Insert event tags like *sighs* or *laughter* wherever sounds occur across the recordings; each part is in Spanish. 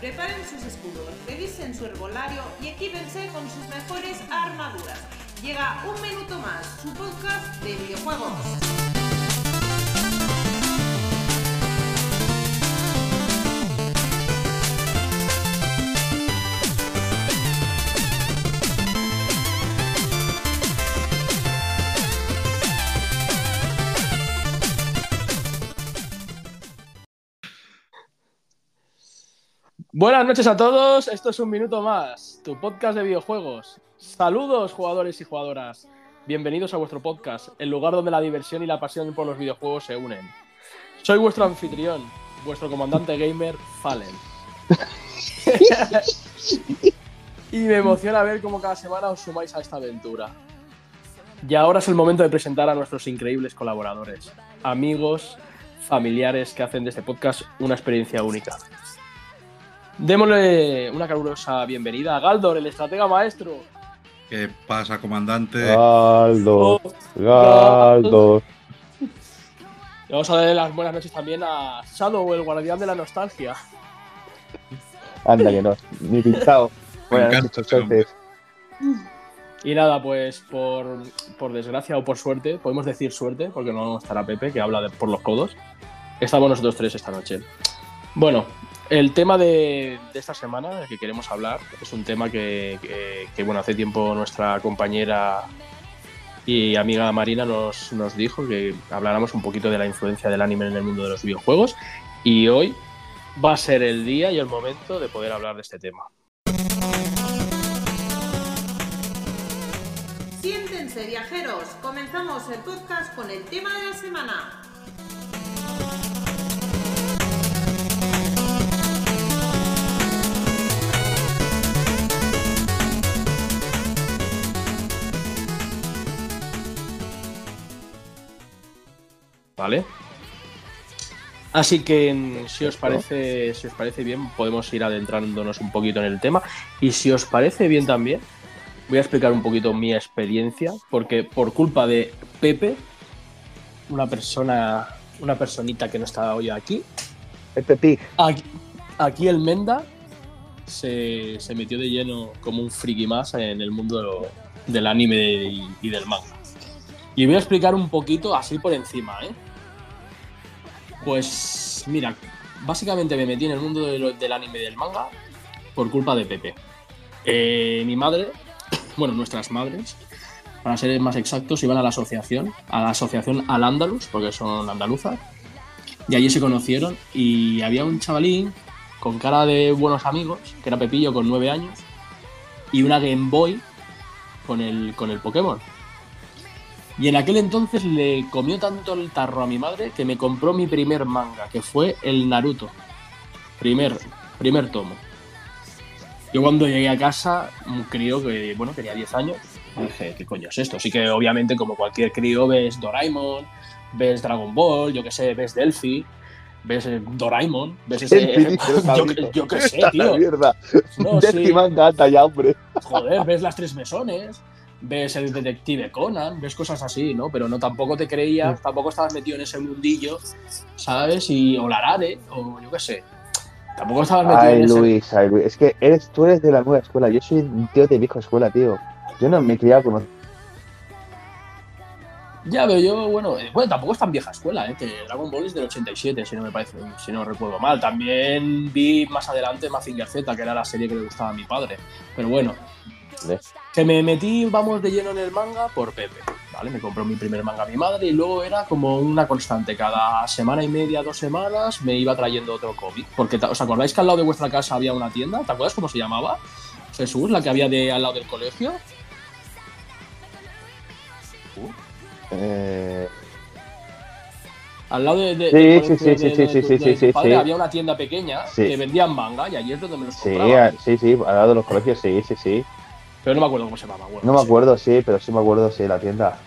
preparen sus escudos, revisen su herbolario y equípense con sus mejores armaduras. Llega un minuto más, su podcast de videojuegos. Buenas noches a todos, esto es un minuto más, tu podcast de videojuegos. Saludos jugadores y jugadoras, bienvenidos a vuestro podcast, el lugar donde la diversión y la pasión por los videojuegos se unen. Soy vuestro anfitrión, vuestro comandante gamer, Fallen. *laughs* y me emociona ver cómo cada semana os sumáis a esta aventura. Y ahora es el momento de presentar a nuestros increíbles colaboradores, amigos, familiares que hacen de este podcast una experiencia única. Démosle una calurosa bienvenida a Galdor, el estratega maestro. ¿Qué pasa, comandante? Galdor, Galdor. Y vamos a darle las buenas noches también a Shadow, el guardián de la nostalgia. Anda que no, ni pintado. *laughs* Me Buenas noches. Y nada, pues por, por desgracia o por suerte, podemos decir suerte, porque no estará Pepe, que habla de- por los codos. Estamos nosotros tres esta noche. Bueno, el tema de, esta semana del que queremos hablar es un tema que, que- que, bueno, hace tiempo nuestra compañera y amiga Marina nos, nos dijo que habláramos un poquito de la influencia del anime en el mundo de los videojuegos. Y hoy va a ser el día y el momento de poder hablar de este tema. Siéntense viajeros, comenzamos el podcast con el tema de la semana. ¿Vale? Así que mm, si os parece, si os parece bien, podemos ir adentrándonos un poquito en el tema. Y si os parece bien también, voy a explicar un poquito mi experiencia, porque por culpa de Pepe, una persona, una personita que no está hoy aquí, pig. aquí, aquí el Menda se, se metió de lleno como un friki más en el mundo de lo- del anime y, y del manga. Y voy a explicar un poquito así por encima, ¿eh? Pues mira, básicamente me metí en el mundo del anime y del manga por culpa de Pepe. Eh, mi madre, *coughs* bueno, nuestras madres, para ser más exactos, iban a la asociación, a la asociación Al Andalus, porque son andaluzas, y allí se conocieron y había un chavalín con cara de buenos amigos, que era Pepillo con nueve años, y una Game Boy con el, con el Pokémon. Y en aquel entonces le comió tanto el tarro a mi madre que me compró mi primer manga, que fue el Naruto. Primer, primer tomo. Yo cuando llegué a casa, un crío que, bueno, tenía 10 años, dije, ¿qué coño es esto? Así que obviamente como cualquier crío ves Doraemon, ves Dragon Ball, yo que sé, ves Delphi, ves eh, Doraemon, ves ese... *laughs* Yo, que sé, tío. mierda. No, sí. manga hombre. Joder, ves las tres mesones, ves el detective Conan, ves cosas así, ¿no? Pero no tampoco te creías, tampoco estabas metido en ese mundillo, ¿sabes? Y o Larare, o yo qué sé. Tampoco estabas metido Ay, en ese. Luis, ay, Luis. Es que eres, tú eres de la nueva escuela. Yo soy un tío de vieja escuela, tío. Yo no me he criado con. Ya, pero yo, bueno, eh, bueno, tampoco es tan vieja escuela, ¿eh? Que Dragon Ball es del 87, si no me parece, si no recuerdo mal. También vi más adelante Mazinger Z, que era la serie que le gustaba a mi padre. Pero bueno, ¿Ves? Que me metí, vamos, de lleno en el manga por Pepe, ¿vale? Me compró mi primer manga mi madre y luego era como una constante. Cada semana y media, dos semanas, me iba trayendo otro cómic. Porque, ¿os acordáis que al lado de vuestra casa había una tienda? ¿Te acuerdas cómo se llamaba? Jesús, la que había de al lado del colegio. Eh, Al lado de, de- Sí, sí, sí, sí, sí, sí, sí, sí, sí. había una tienda pequeña Sí. que vendían manga y allí es donde me los sí, compraba. a- sí, sí, al lado de los colegios, sí, sí, sí. Pero no me acuerdo cómo se llamaba. bueno, No me acuerdo, sí, pero sí me acuerdo, sí, la tienda.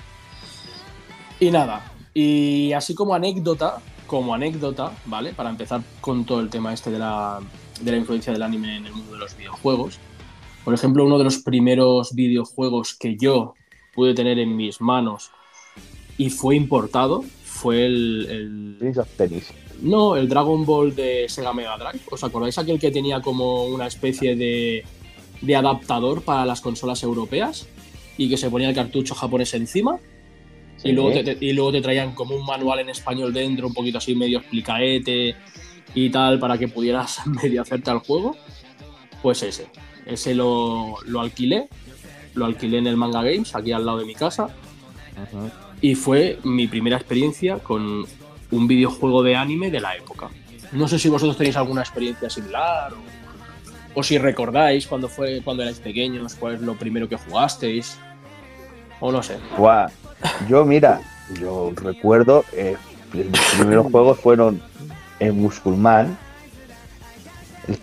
Y nada, y así como anécdota, como anécdota, ¿vale? Para empezar con todo el tema este de la, de la influencia del anime en el mundo de los videojuegos. Por ejemplo, uno de los primeros videojuegos que yo pude tener en mis manos y fue importado fue el, el- Prince of Tennis. No, el Dragon Ball de Sega Mega Drive. ¿Os acordáis aquel que tenía como una especie de, de adaptador para las consolas europeas? Y que se ponía el cartucho japonés encima. Sí. Y, luego te, te- y luego te traían como un manual en español dentro, un poquito así medio explicaete y tal, para que pudieras *laughs* medio hacerte al juego. Pues ese. Ese lo, lo alquilé. Lo alquilé en el Manga Games, aquí al lado de mi casa. Y fue mi primera experiencia con un videojuego de anime de la época. No sé si vosotros tenéis alguna experiencia similar o, o si recordáis cuando fue cuando erais pequeños, cuál es lo primero que jugasteis. O no sé. Buah. Yo, mira, yo recuerdo, eh, mis primeros *laughs* juegos fueron el Musculman.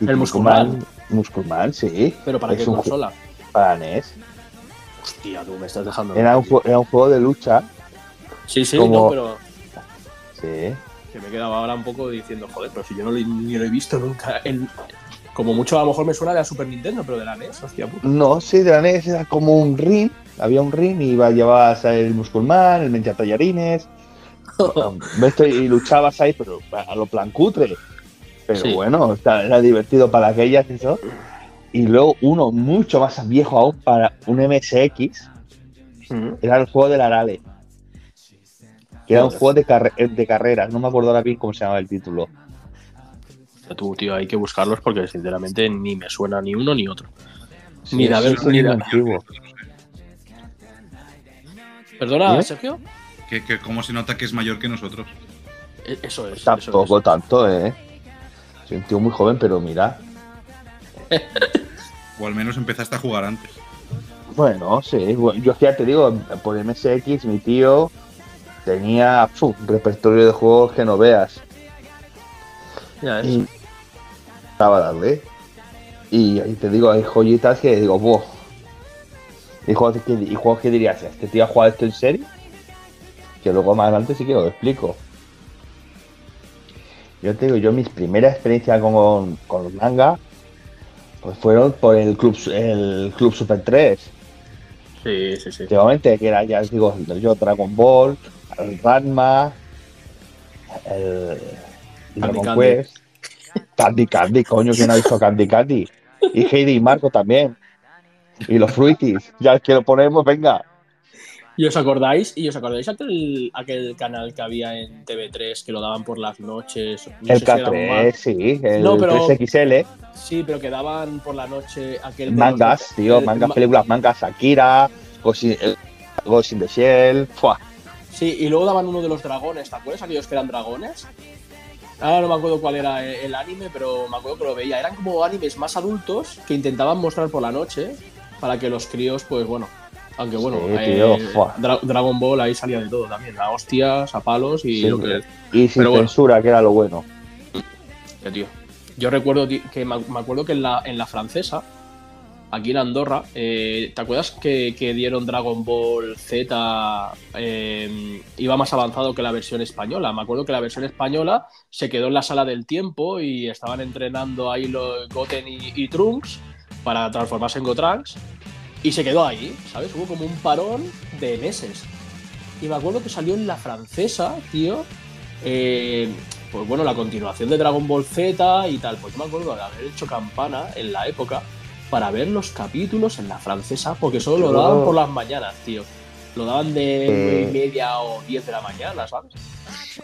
El Musculman. Musculman, sí. Pero ¿para Es qué consola? Para NES. Hostia, tú me estás dejando. Era un, era un juego de lucha. Sí, sí, como- no, pero Sí. que me quedaba ahora un poco diciendo, joder, pero si yo no lo, ni lo he visto nunca. en- como mucho a lo mejor me suena de la Super Nintendo, pero de la NES, hostia puta. No, sí, de la NES era como un ring. Había un ring y iba, llevabas el Musculman, el Mencha Tallarines. *laughs* y luchabas ahí, pero a lo plan cutre. Pero Sí. bueno, era divertido para aquellas y eso. Y luego uno mucho más viejo aún para un MSX, Mm. era el juego del Arale. Que era un juego de, carre- de carreras, no me acuerdo ahora bien cómo se llamaba el título. Tú, tío, hay que buscarlos porque sinceramente ni me suena ni uno ni otro. Ni de Sí, haber- sí, ni sí, de- antiguo. ¿Perdona, ¿Dime? Sergio? Que, que cómo se nota que es mayor que nosotros. E- Eso es. eso Tampoco es. tanto, eh. Soy un tío muy joven, pero mira. *laughs* O al menos empezaste a jugar antes. Bueno, sí. Yo ya te digo, por MSX mi tío tenía un repertorio de juegos que no veas. Ya ves. Y a darle. Y te digo, hay joyitas que digo, ¡buah! Y juegos que, y juegos que dirías, ¿este tío ha jugado esto en serio? Que luego más adelante sí que lo explico. Yo te digo, yo mis primeras experiencias con, con los manga pues fueron por el Club, el Club Super 3. Sí, sí, sí. Últimamente, que era, ya os digo, yo Dragon Ball, el Ranma, el Dragon. Quest, Candy Candy, coño, ¿quién ha visto Candy Candy? Y Heidi y Marco también. Y los Fruities, ya que lo ponemos, venga. ¿Y os acordáis? ¿Y os acordáis aquel, aquel canal que había en TV3 que lo daban por las noches? No el sé si era K3, man- sí, el No, pero- 3XL, Sí, pero que daban por la noche aquel. mangas, los- tío, el- mangas, ma- películas, mangas, Akira, Ghost in, el- Ghost in the Shell, ¡fua! Sí, y luego daban uno de los dragones, ¿te acuerdas? Aquellos que eran dragones. Ahora no me acuerdo cuál era el anime, pero me acuerdo que lo veía. Eran como animes más adultos que intentaban mostrar por la noche para que los críos, pues bueno. Aunque bueno, Sí, eh, tío. Dra- Dragon Ball ahí salía de todo también, a hostias, a palos y Sí, lo que, y sin Pero bueno. censura, que era lo bueno. Ya, tío. Yo recuerdo que me acuerdo que en la, en la francesa, aquí en Andorra, eh, ¿te acuerdas que, dieron Dragon Ball Z? eh, iba más avanzado que la versión española. Me acuerdo que la versión española se quedó en la sala del tiempo y estaban entrenando ahí los Goten y, Trunks para transformarse en Gotrunks. Y se quedó ahí, ¿sabes? Hubo como un parón de meses. Y me acuerdo que salió en la francesa, tío. eh, pues bueno, la continuación de Dragon Ball Z y tal. Pues yo me acuerdo de haber hecho campana en la época para ver los capítulos en la francesa, porque solo lo daban por las mañanas, tío. Lo daban de Eh. y media o 10 de la mañana, ¿sabes?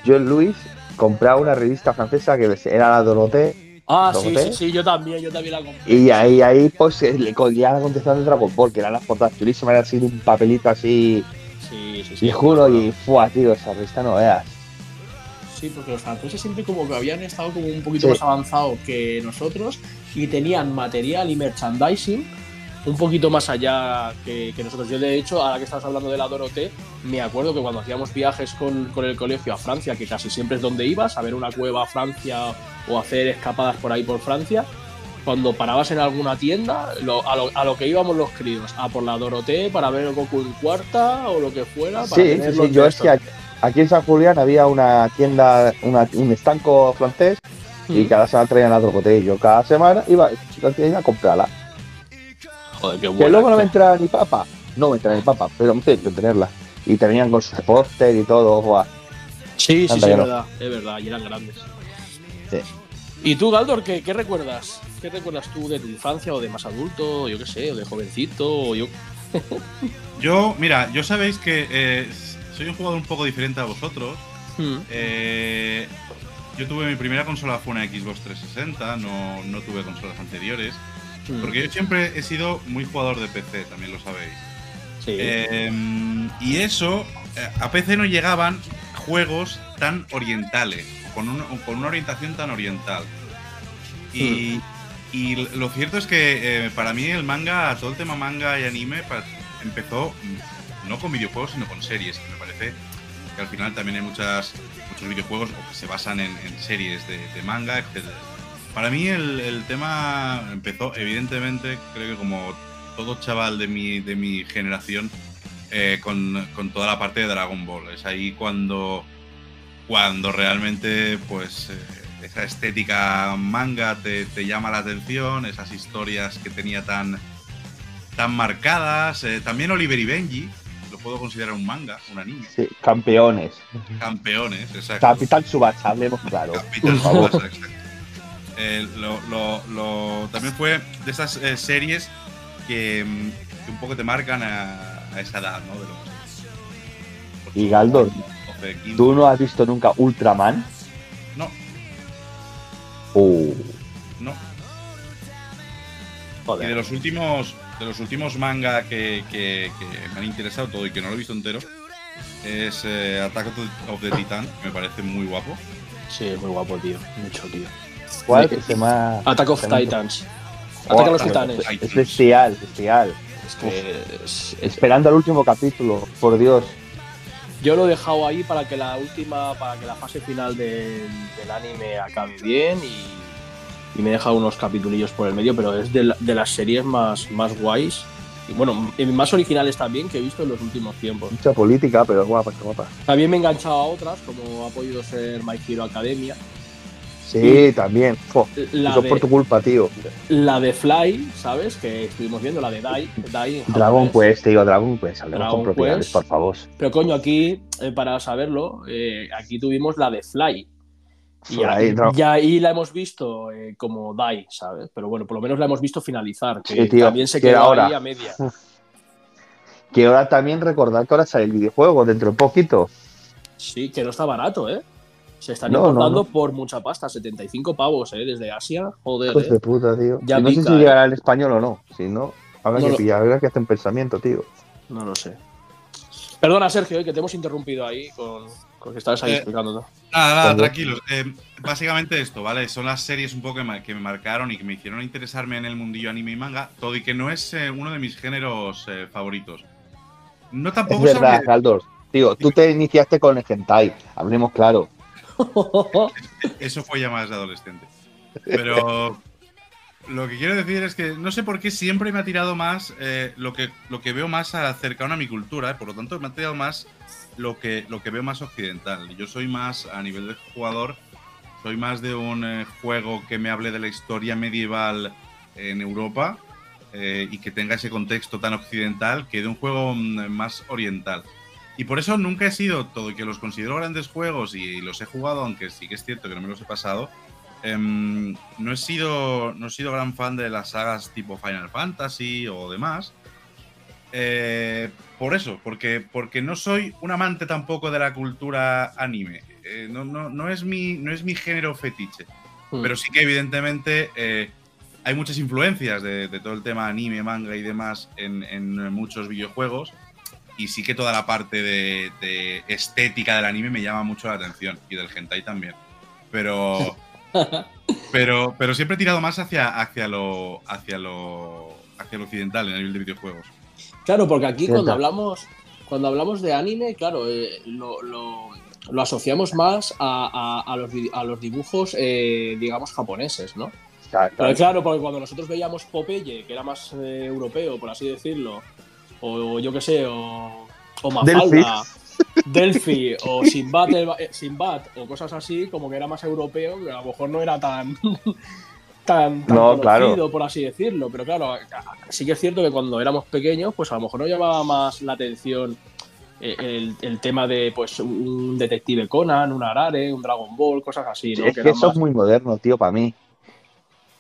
Yo, Luis, compraba una revista francesa que era la Dorothée Ah, ¿Lo sí, sí, sí, yo también, yo también la compré. y ahí, ahí pues eh, le cogía la contestación de Dragon Ball, que eran las portadas chulísimas, era así un papelito así Sí, sí, sí. y juro y fuá, tío, esa revista no veas. Sí, porque los franceses siempre como que habían estado como un poquito Sí. más avanzados que nosotros y tenían material y merchandising un poquito más allá que, que nosotros. Yo, de hecho, ahora que estás hablando de la Dorothée, me acuerdo que cuando hacíamos viajes con, con el colegio a Francia, que casi siempre es donde ibas, a ver una cueva a Francia o hacer escapadas por ahí por Francia, cuando parabas en alguna tienda, lo- a, lo, a lo que íbamos los críos, a por la Dorothée para ver el Goku en cuarta o lo que fuera. Para Sí, sí, yo es que aquí, aquí en San Julián había una tienda, una- un estanco francés y estos. cada semana traían la Dorothée y yo cada semana iba, iba a comprarla. Joder, qué Que buena. luego no me entraba ni papa, no me entraba ni papa, pero me tenía que tenerla. Y tenían con su póster y todo, guau. Sí, sí, sí, que es verdad, es verdad, y eran grandes. Sí. ¿Y tú, Galdor, qué, qué recuerdas? ¿Qué recuerdas tú de tu infancia o de más adulto, yo qué sé, o de jovencito? O yo... *laughs* Yo, mira, yo sabéis que eh, soy un jugador un poco diferente a vosotros. Mm. Eh, yo tuve mi primera consola fue una Xbox 360, no, no tuve consolas anteriores. Mm. Porque yo siempre he sido muy jugador de PC, también lo sabéis. Sí. Eh, y eso, eh, a PC no llegaban juegos tan orientales, con, un- con una orientación tan oriental. Y, y lo cierto es que eh, para mí el manga, todo el tema manga y anime empezó mm, no con videojuegos, sino con series. que Me parece que al final también hay muchas, muchos videojuegos que se basan en, series de, manga, etc. Para mí el, tema empezó, evidentemente, creo que como todo chaval de mi, de mi generación, eh, con, con toda la parte de Dragon Ball. Es ahí cuando, cuando realmente, pues, eh, esa estética manga te, te llama la atención, esas historias que tenía tan, tan marcadas. eh, también Oliver y Benji, lo puedo considerar un manga, un anime. Sí, campeones. Campeones, exacto. Capital Subasa, hablemos claro. Capital. Tsubasa, exacto. Eh, lo- lo- lo- también fue de esas eh, series que, mm, que un poco te marcan a, a esa edad, ¿no? De los Y Galdor, 12, 15. ¿tú no has visto nunca Ultraman? No, Uh, no. Y de joder. los últimos, de los últimos manga que, que- que me han interesado todo y que no lo he visto entero, es eh, Attack of the- Titan, que me parece muy guapo. Sí, es muy guapo, tío. Mucho, tío. ¿Cuál que se llama? Attack of Titans. Oh, Ataque a los titanes. Titans. Es bestial, bestial. Es que es- Esperando el último capítulo, por Dios. yo lo he dejado ahí para que la última, para que la fase final del, del anime acabe bien y, y me he dejado unos capitulillos por el medio, pero es de, la- de las series más, más guays y bueno, más originales también que he visto en los últimos tiempos. Mucha política, pero guapa, guapa. También me he enganchado a otras, como ha podido ser My Hero Academia. Sí, también. Fo, La eso de- por tu culpa, tío. La de Fly, ¿sabes? Que estuvimos viendo, la de Dai. Dai en Dragon. Quest, tío, Dragon Quest. Hablemos Dragon con propiedades, Quest. por favor. Pero coño, aquí, eh, para saberlo, eh, aquí tuvimos la de Fly. Y ahí, y ahí la hemos visto eh, como Dai, ¿sabes? Pero bueno, por lo menos la hemos visto finalizar, que Sí, tío, también se que quedó ahora- ahí a media. *laughs* Que ahora también recordar que ahora sale el videojuego dentro de poquito. Sí, que no está barato, ¿eh? Se están No, importando no. por mucha pasta, 75 pavos, ¿eh? Desde Asia, joder, Hijos ¿eh? de puta, tío. Ya no sé si eh. llegará en español o no. Si no, habrá que pillar, habrá que hacer un pensamiento, tío. No lo sé. Perdona, Sergio, eh, que te hemos interrumpido ahí con que estabas ahí Eh, explicando. Nada, nada, tranquilos. Eh, básicamente esto, ¿vale? Son las series un poco que me, que marcaron y que me hicieron interesarme en el mundillo anime y manga, todo y que no es eh, uno de mis géneros eh, favoritos. No Es tampoco verdad, sabría- Galdor. Tío, tú te iniciaste con el hentai. Hablemos claro. *laughs* Eso fue ya más de adolescente. Pero lo que quiero decir es que no sé por qué siempre me ha tirado más eh, lo, que, lo que veo más cercano a mi cultura, eh, por lo tanto me ha tirado más lo que, lo que veo más occidental. Yo soy más, a nivel de jugador, soy más de un eh, juego que me hable de la historia medieval en Europa eh, y que tenga ese contexto tan occidental que de un juego mm, más oriental. Y por eso nunca he sido todo, y que los considero grandes juegos y, los he jugado, aunque sí que es cierto que no me los he pasado. em, no, he sido, no he sido gran fan de las sagas tipo Final Fantasy o demás. Eh, por eso, porque, porque no soy un amante tampoco de la cultura anime. Eh, no, no, no, es mi, no es mi género fetiche. Mm. Pero sí que evidentemente eh, hay muchas influencias de, de todo el tema anime, manga y demás en, en muchos videojuegos. Y sí que toda la parte de, de estética del anime me llama mucho la atención. Y del hentai también. Pero. *laughs* pero, pero siempre he tirado más hacia, hacia lo. hacia lo. hacia lo occidental en el nivel de videojuegos. Claro, porque aquí Cierto. cuando hablamos, cuando hablamos de anime, claro, eh, lo, lo- lo asociamos más a, a- a los, di- a los dibujos, eh, digamos, japoneses, ¿no? Claro, Pero claro, porque cuando nosotros veíamos Popeye, que era más eh, europeo, por así decirlo, o yo qué sé, o, o Mafalda, Delphi, *laughs* o Sinbad, el- eh, Sinbad, o cosas así, como que era más europeo, que a lo mejor no era tan, *laughs* tan, tan No, claro. conocido, por así decirlo. Pero claro, sí que es cierto que cuando éramos pequeños, pues a lo mejor nos llamaba más la atención eh, el, el tema de pues un detective Conan, un Arare, un Dragon Ball, cosas así, ¿no? es Que eso más- es muy moderno, tío, para mí.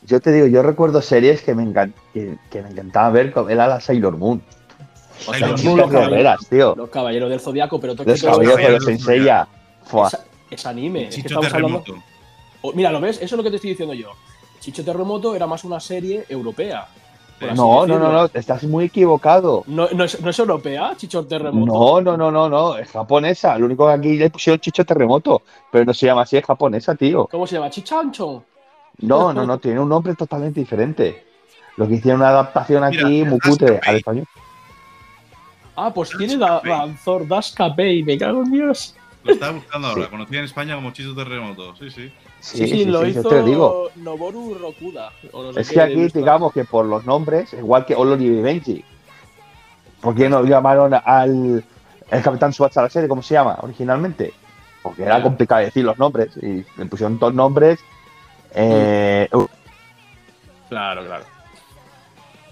Yo te digo, yo recuerdo series que me, encan- que, que me encantaba ver, como era la Sailor Moon. o sea, los, Las caballeros, tío. los caballeros del Zodiaco, pero todo Los caballeros de los. Fua. es, es anime. Es que Chicho estamos hablando. Terremoto. Oh, mira, ¿lo ves? Eso es lo que te estoy diciendo yo. Chicho Terremoto era más una serie europea. No, no, no, no, estás muy equivocado. ¿No, no es, no es europea, Chicho Terremoto? No, no, no, no, no, es japonesa. Lo único que aquí le pusieron chicho terremoto, pero no se llama así, es japonesa, tío. ¿Cómo se llama? Chichancho. No, no, no, tiene un nombre totalmente diferente. Lo que hicieron una adaptación Mira, aquí, muy cutre, al español. Ah, pues tiene da, Capei. Danzor Das Capei, me cago en Dios. Lo estaba buscando ahora. Sí. Conocía en España como Chicho Terremoto. Sí, sí. Sí, sí, lo hizo te digo. Noboru Rokuda. o no sé Es que aquí, digamos que por los nombres, igual que Olori y Benji. ¿Por qué no llamaron al el Capitán Subasa a la serie? ¿Cómo se llama originalmente? Porque era complicado decir los nombres y le pusieron dos nombres. Eh, Claro, claro.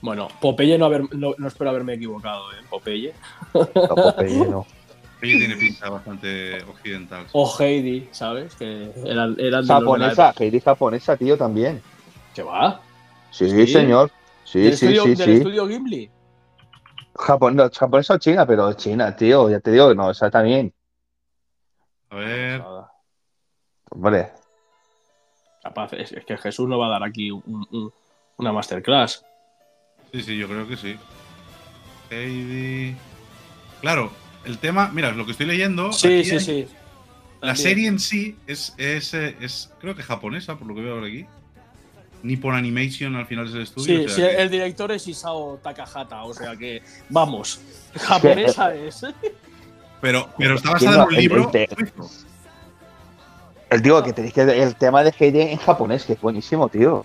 Bueno, Popeye no, haber, no, no espero haberme equivocado, ¿eh? Popeye. no, Popeye, no. *laughs* Ella tiene pinta bastante occidental. O Heidi, ¿sabes? Que la Japonesa. Heidi japonesa, tío, también. ¿Qué va? Sí, Sí. señor. Sí, ¿Del, sí, estudio, sí, del sí. estudio Ghibli? Japón, no, japonesa o china, pero china, tío, ya te digo, no, esa también. A ver. Hombre, Capaz, es, es que Jesús no va a dar aquí un- un- una masterclass. Sí, sí, yo creo que sí. Heidi. Claro, el tema, mira, lo que estoy leyendo. Sí, aquí sí, hay- sí. La También. serie en sí es, es, eh, es, creo que japonesa, por lo que veo ahora aquí. Nippon Animation al final es el estudio. Sí, o sí, que- el director es Isao Takahata, o sea que, vamos, japonesa es. pero, pero está basada en un el- libro el el digo que tenéis que el tema de Heidi en japonés, que es buenísimo, tío.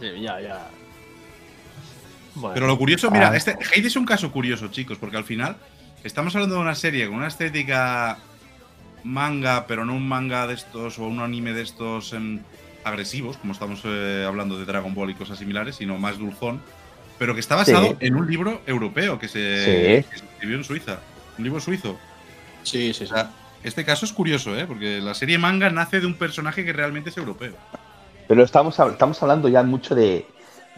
Sí, ya, ya. Bueno, Pero lo curioso, mira, Ah. este Heidi es un caso curioso, chicos, porque al final estamos hablando de una serie con una estética manga, pero no un manga de estos o un anime de estos em, agresivos, como estamos eh, hablando de Dragon Ball y cosas similares, sino más dulzón, pero que está basado Sí. en un libro europeo que se, Sí. que se escribió en Suiza, un libro suizo. sí, sí, sí. O sea, este caso es curioso, ¿eh? porque la serie manga nace de un personaje que realmente es europeo. Pero estamos, estamos hablando ya mucho de,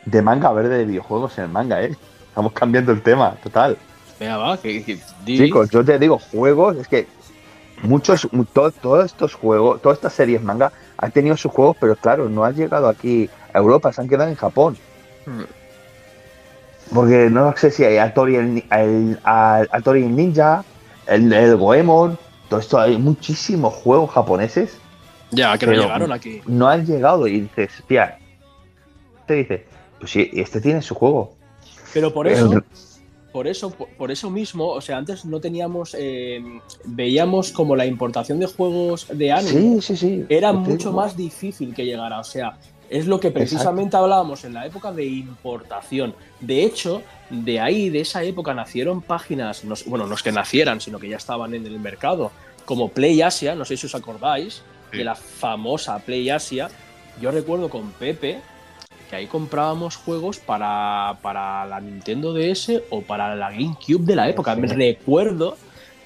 de manga verde de videojuegos en el manga, ¿eh? Estamos cambiando el tema, total. Venga, va, que, que-. Chicos, yo te digo, juegos, es que muchos, mu- to- todos estos juegos, todas estas series manga han tenido sus juegos, pero claro, no han llegado aquí a Europa, se han quedado en Japón. Hmm. Porque no sé si hay Atori el, ni- el- al- Atori el Ninja, el, el Goemon, todo esto, hay muchísimos juegos japoneses, Ya, que no llegaron aquí. no han llegado y dices, tía, te dice, pues sí, este tiene su juego. Pero por eso, por eso, por, por eso mismo, o sea, antes no teníamos, eh, veíamos como la importación de juegos de anime Sí, sí, sí. era mucho más difícil que llegara. O sea, es lo que precisamente hablábamos en la época de importación. De hecho, de ahí, de esa época, nacieron páginas, no, bueno, no es que nacieran, sino que ya estaban en el mercado, como Play Asia, no sé si os acordáis, Sí. de la famosa Play Asia. Yo recuerdo con Pepe que ahí comprábamos juegos para, para la Nintendo DS o para la GameCube de la época. Sí. Me recuerdo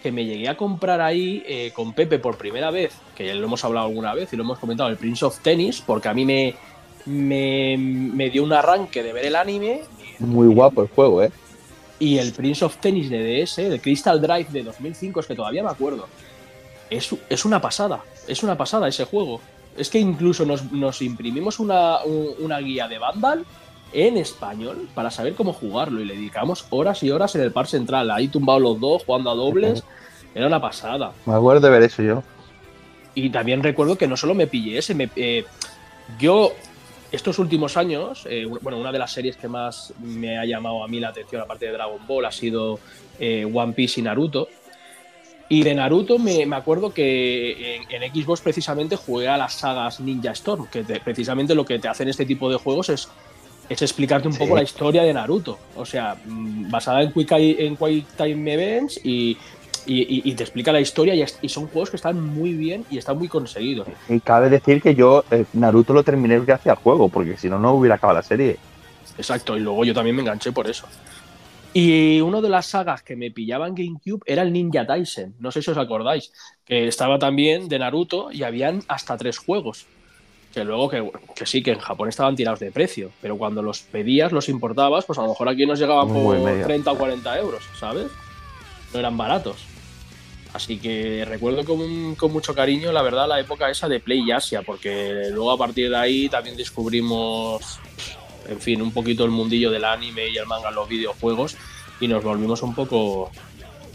que me llegué a comprar ahí eh, con Pepe por primera vez, que ya lo hemos hablado alguna vez y lo hemos comentado, el Prince of Tennis, porque a mí me, me, me dio un arranque de ver el anime Muy guapo el juego, ¿eh? y el Prince of Tennis de DS, el Crystal Drive de 2005, es que todavía me acuerdo. Es, es una pasada, es una pasada ese juego. Es que incluso nos, nos imprimimos una, un- una guía de Vandal en español para saber cómo jugarlo y le dedicamos horas y horas en el par central, ahí tumbados los dos, jugando a dobles. Era una pasada. Me acuerdo de ver eso yo. Y también recuerdo que no solo me pillé ese, me- eh, yo estos últimos años, eh, bueno, una de las series que más me ha llamado a mí la atención, aparte de Dragon Ball, ha sido eh, One Piece y Naruto. Y de Naruto me, me acuerdo que en, en Xbox precisamente jugué a las sagas Ninja Storm, que te- precisamente lo que te hacen este tipo de juegos es, es explicarte un Sí. poco la historia de Naruto. O sea, mm, basada en Quick, en quick Time Events y, y- te explica la historia y son juegos que están muy bien y están muy conseguidos. Y cabe decir que yo eh, Naruto lo terminé gracias al juego, porque si no, no hubiera acabado la serie. Exacto, y luego yo también me enganché por eso. Y una de las sagas que me pillaba en GameCube era el Ninja Tyson. No sé si os acordáis. Que estaba también de Naruto y habían hasta tres juegos. Que luego, que, que sí, que en Japón estaban tirados de precio. Pero cuando los pedías, los importabas, pues a lo mejor aquí nos llegaban por medio. 30 o 40 euros, ¿sabes? No eran baratos. Así que recuerdo con, con mucho cariño, la verdad, la época esa de Play Asia, porque luego a partir de ahí también descubrimos, en fin, un poquito el mundillo del anime y el manga en los videojuegos y nos volvimos un poco,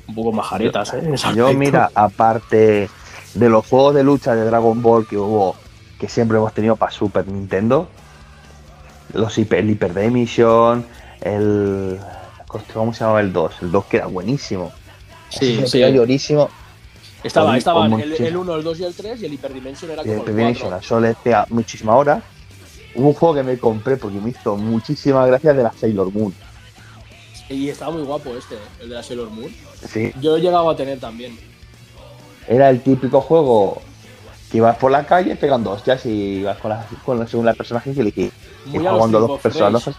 un poco majaretas, ¿eh? Yo, mira, aparte de los juegos de lucha de Dragon Ball que hubo, que siempre hemos tenido para Super Nintendo, los Hyper, el Hyper Dimension, el. ¿Cómo se llamaba el 2? El 2 que era buenísimo. Sí, sí. pegaba llorísimo. Estaba, estaban el, mucho- el 1, el 2 y el 3 y el Hyperdimension era como Hyper el Dimension, 4. eso le pega muchísima hora. Hubo un juego que me compré porque me hizo muchísimas gracias de la Sailor Moon. Y estaba muy guapo este, ¿eh? el de la Sailor Moon. Sí, Yo he llegado a tener también. era el típico juego que ibas por la calle pegando hostias y ibas con la, con la, según la personaje que elegí. Y Muy a los jugando dos of personajes.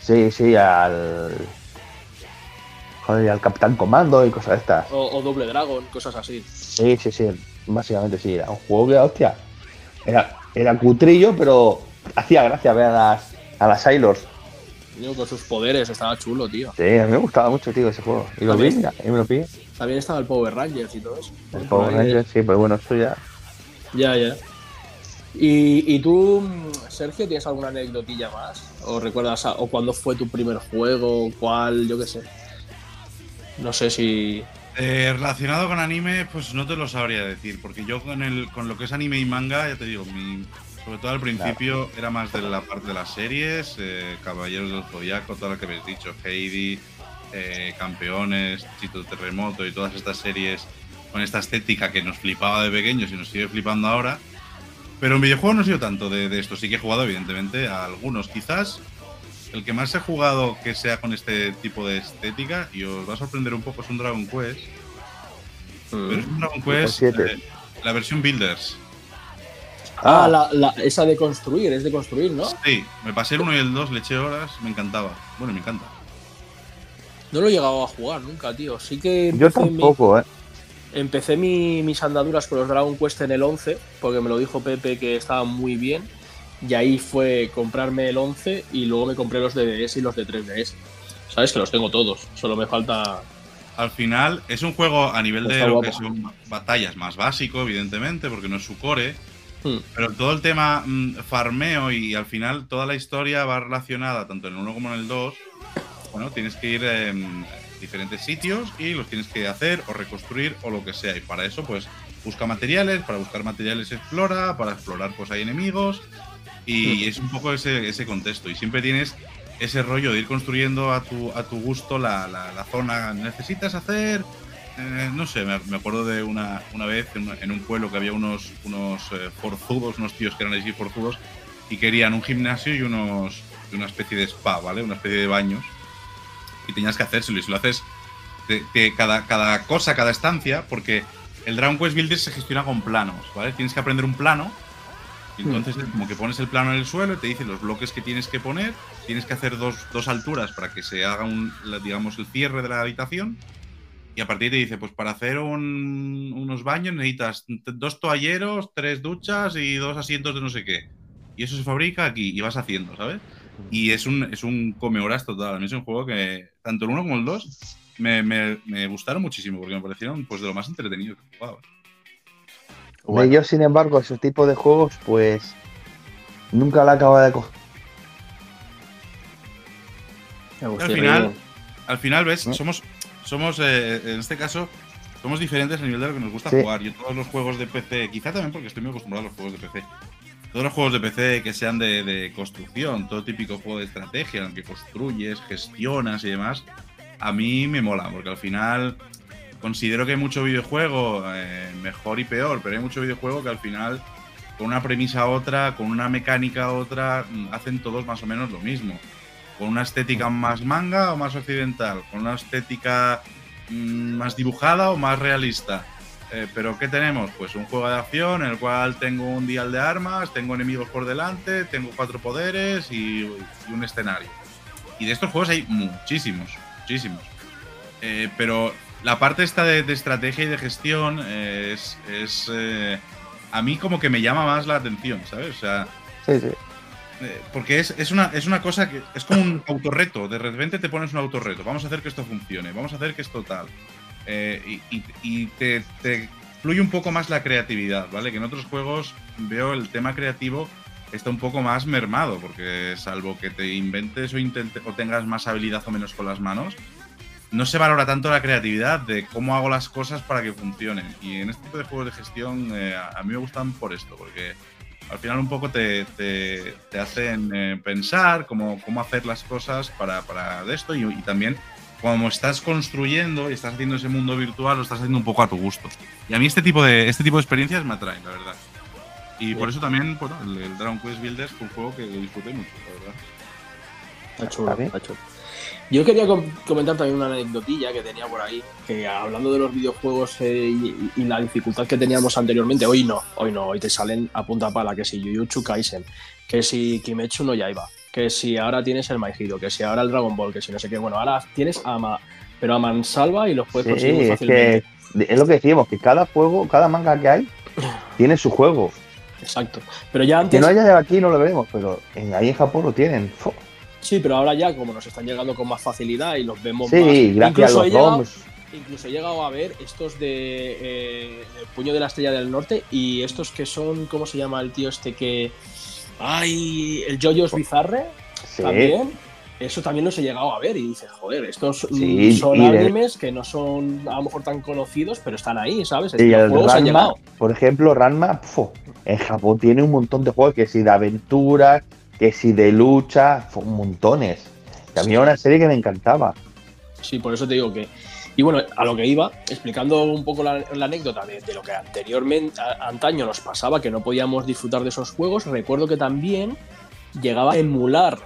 Sí, sí, al. Joder, al Capitán Comando y cosas de estas. O, o Doble Dragon, cosas así. Sí, sí, sí. Básicamente sí, era un juego que, hostia. Era, era cutrillo, pero hacía gracia ver a las, a las Sailors. Con sus poderes, estaba chulo, tío. Sí, a mí me gustaba mucho, tío, ese juego. Y lo vi, y me lo pillé. También estaba el Power Rangers y todo eso. El Power. Rangers, sí, pero bueno, esto ya. Ya, ya. ¿Y, y tú, Sergio, tienes alguna anécdotilla más? ¿O recuerdas, a- o cuándo fue tu primer juego? ¿Cuál? Yo qué sé. No sé si. Eh, relacionado con anime, pues no te lo sabría decir, porque yo con el con lo que es anime y manga, ya te digo, mi, sobre todo al principio era más de la parte de las series, eh, Caballeros del Zodiaco, todo lo que habéis dicho, Heidi, eh, Campeones, Chito Terremoto y todas estas series con esta estética que nos flipaba de pequeños y nos sigue flipando ahora. Pero en videojuegos no he sido tanto de, de esto, sí que he jugado evidentemente a algunos, quizás el que más he jugado que sea con este tipo de estética, y os va a sorprender un poco, es un Dragon Quest. Pero es un Dragon Quest, eh, la versión Builders. Ah, la, la- esa de construir, es de construir, ¿no? Sí, me pasé el 1 y el 2, le eché horas, me encantaba. Bueno, me encanta. No lo he llegado a jugar nunca, tío. Sí que Yo mi, tampoco, ¿eh? empecé mi- mis andaduras con los Dragon Quest en el 11, porque me lo dijo Pepe que estaba muy bien. Y ahí fue comprarme el 11 y luego me compré los de DS y los de 3DS. Sabes que los tengo todos, solo me falta. Al final, es un juego a nivel de lo que son batallas más básico, evidentemente, porque no es su core. Hmm. Pero todo el tema mm, farmeo y al final toda la historia va relacionada tanto en el 1 como en el 2. Bueno, tienes que ir en diferentes sitios y los tienes que hacer o reconstruir o lo que sea. Y para eso, pues, busca materiales, para buscar materiales explora, para explorar, pues hay enemigos. Y es un poco ese, ese contexto. Y siempre tienes ese rollo de ir construyendo a tu, a tu gusto la, la- la zona. Necesitas hacer eh, no sé, me, me acuerdo de una, una vez en, un pueblo que había unos, unos eh, forzudos, unos tíos que eran así forzudos, y querían un gimnasio y unos y una especie de spa, ¿vale? Una especie de baños. Y tenías que hacérselo. Y si lo haces, te- te- cada, cada cosa, cada estancia, porque el Dragon Quest Builder se gestiona con planos, ¿vale? Tienes que aprender un plano. Y entonces es como que pones el plano en el suelo y te dice los bloques que tienes que poner. Tienes que hacer dos, dos alturas para que se haga un, digamos, el cierre de la habitación. Y a partir de ahí dice, pues para hacer un- unos baños necesitas dos toalleros, tres duchas y dos asientos de no sé qué. Y eso se fabrica aquí y vas haciendo, ¿sabes? Y es un, es un come horas total. A mí es un juego que tanto el 1 como el 2 me, me- me gustaron muchísimo porque me parecieron pues de lo más entretenido que he jugado. De Yo, sin embargo, ese tipo de juegos, pues. Nunca la acabo de coger. Al final, al final, ves, ¿No? somos, somos eh, en este caso, somos diferentes a nivel de lo que nos gusta Sí. jugar. Yo todos los juegos de PC, quizá también porque estoy muy acostumbrado a los juegos de PC. Todos los juegos de PC que sean de, de construcción, todo típico juego de estrategia en el que construyes, gestionas y demás, a mí me mola, porque al final considero que hay mucho videojuego, eh, mejor y peor, pero hay mucho videojuego que al final, con una premisa a otra, con una mecánica a otra, mm, hacen todos más o menos lo mismo. Con una estética más manga o más occidental, con una estética mm, más dibujada o más realista. Eh, pero ¿qué tenemos? Pues un juego de acción en el cual tengo un dial de armas, tengo enemigos por delante, tengo cuatro poderes y, y un escenario. Y de estos juegos hay muchísimos. muchísimos. Eh, pero la parte esta de, de estrategia y de gestión eh, es, es, eh, a mí como que me llama más la atención, ¿sabes? O sea, Sí, sí. Eh, porque es, es una, es una cosa que es como un autorreto. De repente te pones un autorreto. Vamos a hacer que esto funcione. Vamos a hacer que esto tal. Eh, y y- te, fluye un poco más la creatividad, ¿vale? Que en otros juegos veo el tema creativo está un poco más mermado, porque salvo que te inventes o, intente, o tengas más habilidad o menos con las manos, no se valora tanto la creatividad de cómo hago las cosas para que funcionen. Y en este tipo de juegos de gestión eh, a mí me gustan por esto, porque al final un poco te, te- te hacen eh, pensar cómo, cómo hacer las cosas para, para de esto y, y también como estás construyendo y estás haciendo ese mundo virtual, lo estás haciendo un poco a tu gusto. Y a mí este tipo de, este tipo de experiencias me atraen, la verdad. Y por eso también, bueno, el, el Dragon Quest Builders fue un juego que disfruté mucho, la verdad. Está chulo, está chulo. Yo quería com- comentar también una anecdotilla que tenía por ahí, que hablando de los videojuegos eh, y, y la dificultad que teníamos anteriormente, hoy no, hoy no, hoy te salen a punta pala, que si Jujutsu Kaisen, que si Kimetsu no Yaiba, que si ahora tienes el My Hero, que si ahora el Dragon Ball, que si no sé qué, bueno, ahora tienes a Ma- pero a Mansalva y los puedes Sí, conseguir muy es fácilmente. que es lo que decimos, que cada juego, cada manga que hay, *sighs* tiene su juego. Exacto. Pero ya Que antes, no haya aquí no lo veremos, pero en, ahí en Japón lo tienen. Sí, pero ahora ya como nos están llegando con más facilidad y los vemos Sí, más. gracias a Incluso he los llegado- ROMs. Incluso he llegado a ver estos de eh, El Puño de la Estrella del Norte y estos que son, ¿cómo se llama el tío este que... ¡Ay! El Jojo's Bizarre Sí. también. Eso también los he llegado a ver y dices, joder, estos Sí, son de- animes que no son a lo mejor tan conocidos, pero están ahí, ¿sabes? Y los el juegos han Ranma, llegado. por ejemplo, Ranma, fo, en Japón tiene un montón de juegos, que si de aventuras, que si de lucha, montones. Que a mí era una serie que me encantaba. Sí, por eso te digo que. Y bueno, a lo que iba, explicando un poco la, la anécdota de, de lo que anteriormente, a- antaño nos pasaba, que no podíamos disfrutar de esos juegos, recuerdo que también llegaba a emular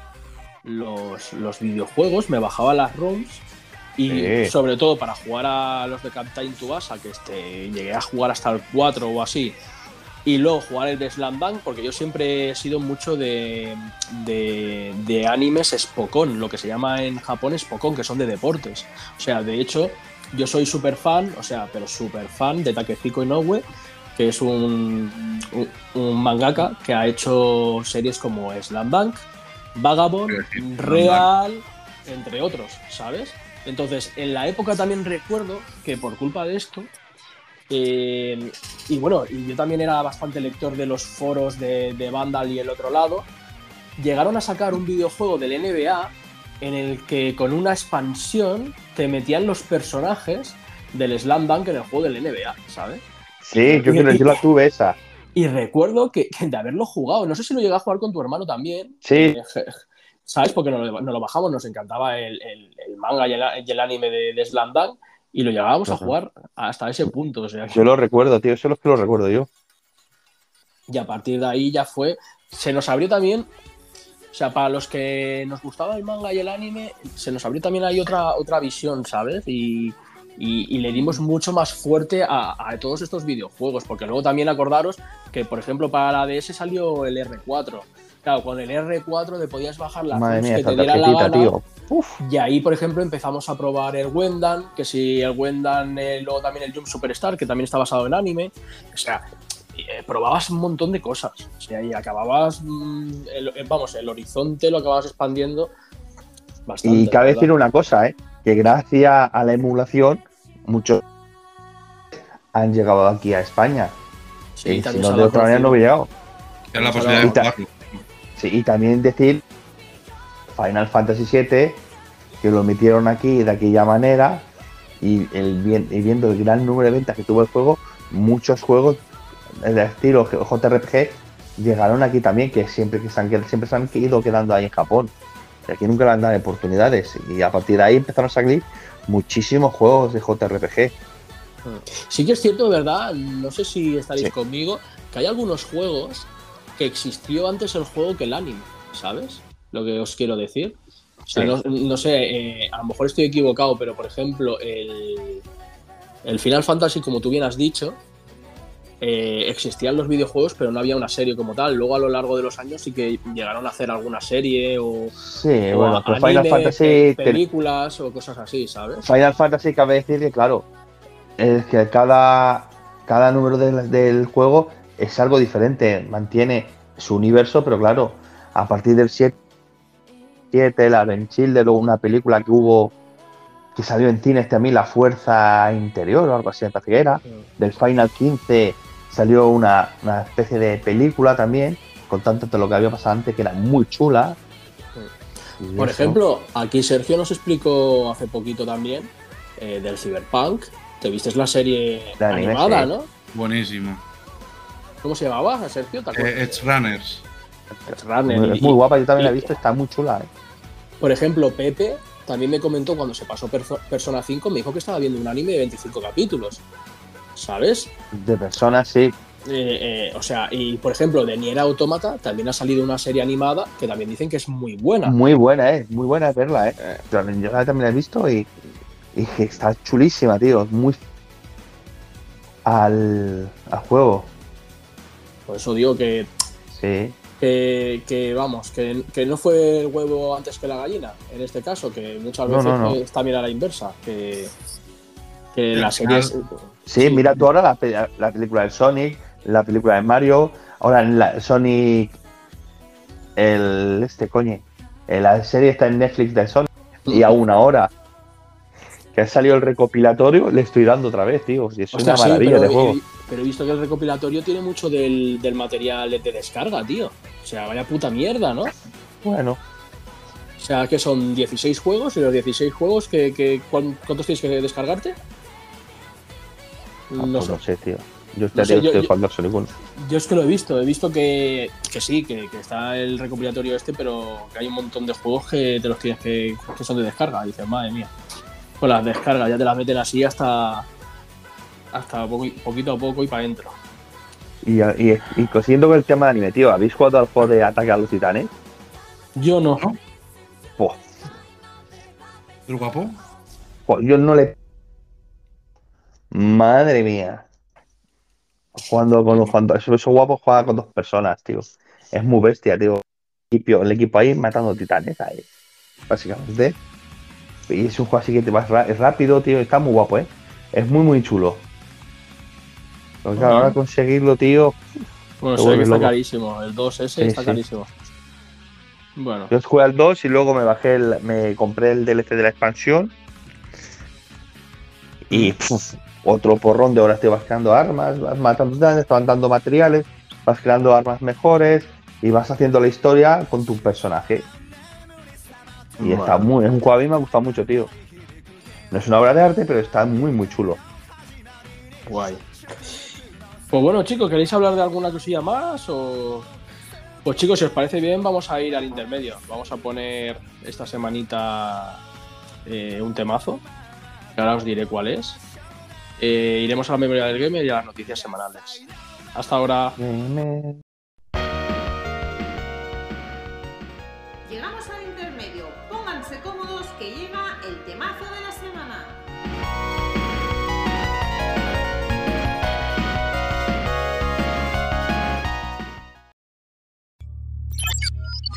los, los videojuegos, me bajaba las ROMs y Sí. sobre todo para jugar a los de Captain Tsubasa, que este, llegué a jugar hasta el 4 o así, y luego jugar el de Slam Dunk, porque yo siempre he sido mucho de, de, de animes Spokon, lo que se llama en Japón Spokon, que son de deportes. O sea, de hecho, yo soy súper fan, o sea, pero súper fan de Takehiko Inoue, que es un, un, un mangaka que ha hecho series como Slam Dunk, Vagabond, Real, entre otros, ¿sabes? Entonces, en la época también recuerdo que por culpa de esto, eh, y bueno, y yo también era bastante lector de los foros de, de Vandal y el otro lado, llegaron a sacar un videojuego del NBA en el que con una expansión te metían los personajes del Slam Dunk en el juego del NBA, ¿sabes? Sí, yo, quiero, yo la tuve esa. Y recuerdo que, que de haberlo jugado, no sé si lo llegas a jugar con tu hermano también. Sí. eh, ¿Sabes? Porque nos lo, nos lo bajamos, nos encantaba el, el- el manga y el, y el anime de, de Slam Dunk y lo llegábamos a Ajá. jugar hasta ese punto. O sea, que- Yo lo recuerdo, tío. Eso es lo que lo recuerdo yo. y a partir de ahí ya fue. Se nos abrió también. O sea, para los que nos gustaba el manga y el anime, se nos abrió también ahí otra, otra visión, ¿sabes? Y, y- y le dimos mucho más fuerte a, a todos estos videojuegos, porque luego también acordaros que, por ejemplo, para la DS salió el R4. Claro, con el R4 te podías bajar las Madre mía, que esa te dieran la gana. tío. Uf, Y ahí, por ejemplo, empezamos a probar el Wendan, que si el Wendan, eh, luego también el Jump Superstar, que también está basado en anime. O sea, eh, probabas un montón de cosas. O sea, y acababas, mm, el- eh, vamos, el horizonte lo acababas expandiendo bastante. Y cabe decir una cosa, ¿eh? Que gracias a la emulación, muchos han llegado aquí a España. Sí, y si también no, de otra manera no hubiera llegado. Es la posibilidad de jugarlo. Sí, y también decir Final Fantasy VII, que lo metieron aquí de aquella manera, y, el, y viendo el gran número de ventas que tuvo el juego, muchos juegos de estilo JRPG llegaron aquí también, que siempre, que se han, siempre se han ido quedando ahí en Japón. Y aquí nunca le han dado oportunidades. Y a partir de ahí empezaron a salir muchísimos juegos de JRPG. Sí que es cierto, verdad, no sé si estaréis Sí. conmigo, que hay algunos juegos que existió antes el juego que el anime, ¿sabes? Lo que os quiero decir. O sea, Sí. no, no sé, eh, a lo mejor estoy equivocado, pero por ejemplo, el, el Final Fantasy, como tú bien has dicho, eh, existían los videojuegos, pero no había una serie como tal. Luego a lo largo de los años sí que llegaron a hacer alguna serie o, Sí, o bueno, pues anime, Final Fantasy. te- películas o cosas así, ¿sabes? Final Fantasy cabe decir que, claro, es que cada, cada número del juego es algo diferente. Mantiene su universo, pero claro, a partir del 7, 7 el Advent Children, luego una película que hubo que salió en cines también, La Fuerza Interior o algo así, que era. Del Final 15 salió una, una especie de película también, contando todo lo que había pasado antes, que era muy chula. Por eso. ejemplo, aquí Sergio nos explicó hace poquito también eh, del Cyberpunk. Te viste la serie anime, animada, sí. ¿no? Buenísimo. ¿Cómo se llamaba, Sergio? ¿Te acuerdas? Eh, Edge Runners. Edge Runner. es muy guapa, yo también la he visto, está muy chula. ¿eh? Por ejemplo, Pepe también me comentó cuando se pasó Perso- Persona 5, me dijo que estaba viendo un anime de 25 capítulos. ¿Sabes? De personas, sí. Eh, eh, o sea, y por ejemplo, de Nier Automata también ha salido una serie animada que también dicen que es muy buena. Muy buena, ¿eh? Muy buena es verla, ¿eh? Yo yo también la he visto y, y que está chulísima, tío. Muy al, al juego. Por eso digo que, Sí. que, que, vamos, que, que no fue el huevo antes que la gallina, en este caso, que muchas veces no, no. es también a la inversa, que, que la serie es... Sí, mira tú ahora la, pe- la película del Sonic, la película de Mario, ahora en la Sonic. El. Este coño. eh, La serie está en Netflix de Sonic. Y aún ahora que ha salido el recopilatorio, le estoy dando otra vez, tío. Y es Hostia, una sí, maravilla de juego. Pero he visto que el recopilatorio tiene mucho del, del material de descarga, tío. O sea, vaya puta mierda, ¿no? Bueno, O sea, que son 16 juegos y los 16 juegos, que, que- ¿cuán- ¿cuántos tienes que descargarte? no, No sé. sé, tío. Yo No sé, yo- yo- 1. Yo es que lo he visto, he visto que, que sí, que, que está el recopilatorio este, pero que hay un montón de juegos que te los tienes que, que son de descarga. Y dices, madre mía. Pues las descargas ya te las meten así hasta hasta poco- poquito a poco y para adentro. Y, y, y consiguiendo con el tema de anime, tío, ¿habéis jugado al juego de Ataque a los Titanes? Yo no. ¿No? Buah, ¿El guapo? Joder, yo no le. Madre mía. Jugando con cuando esos, esos guapos juega con dos personas, tío. Es muy bestia, tío. El equipo, el equipo ahí matando titanes ahí. Básicamente. Y es un juego así que te vas es rápido, tío. Está muy guapo, eh. Es muy muy chulo. Pero claro, ahora conseguirlo, tío. Bueno, Te sé que está loco. carísimo. El 2S Sí, está sí. carísimo. Bueno, Yo jugué al 2 y luego me bajé el, me compré el DLC de la expansión. Y puf, otro porrón de horas te vas creando armas, vas matando titanes, te van dando materiales, vas creando armas mejores y vas haciendo la historia con tu personaje. Y está muy, es un juego a mí me ha gustado mucho, tío. No es una obra de arte, pero está muy muy chulo. guay. Pues bueno, chicos, ¿queréis hablar de alguna cosilla más? O... Pues chicos, si os parece bien, vamos a ir al intermedio. Vamos a poner esta semanita eh, un temazo, que ahora os diré cuál es. Eh, iremos a la memoria del gamer y a las noticias semanales. Hasta ahora. Llegamos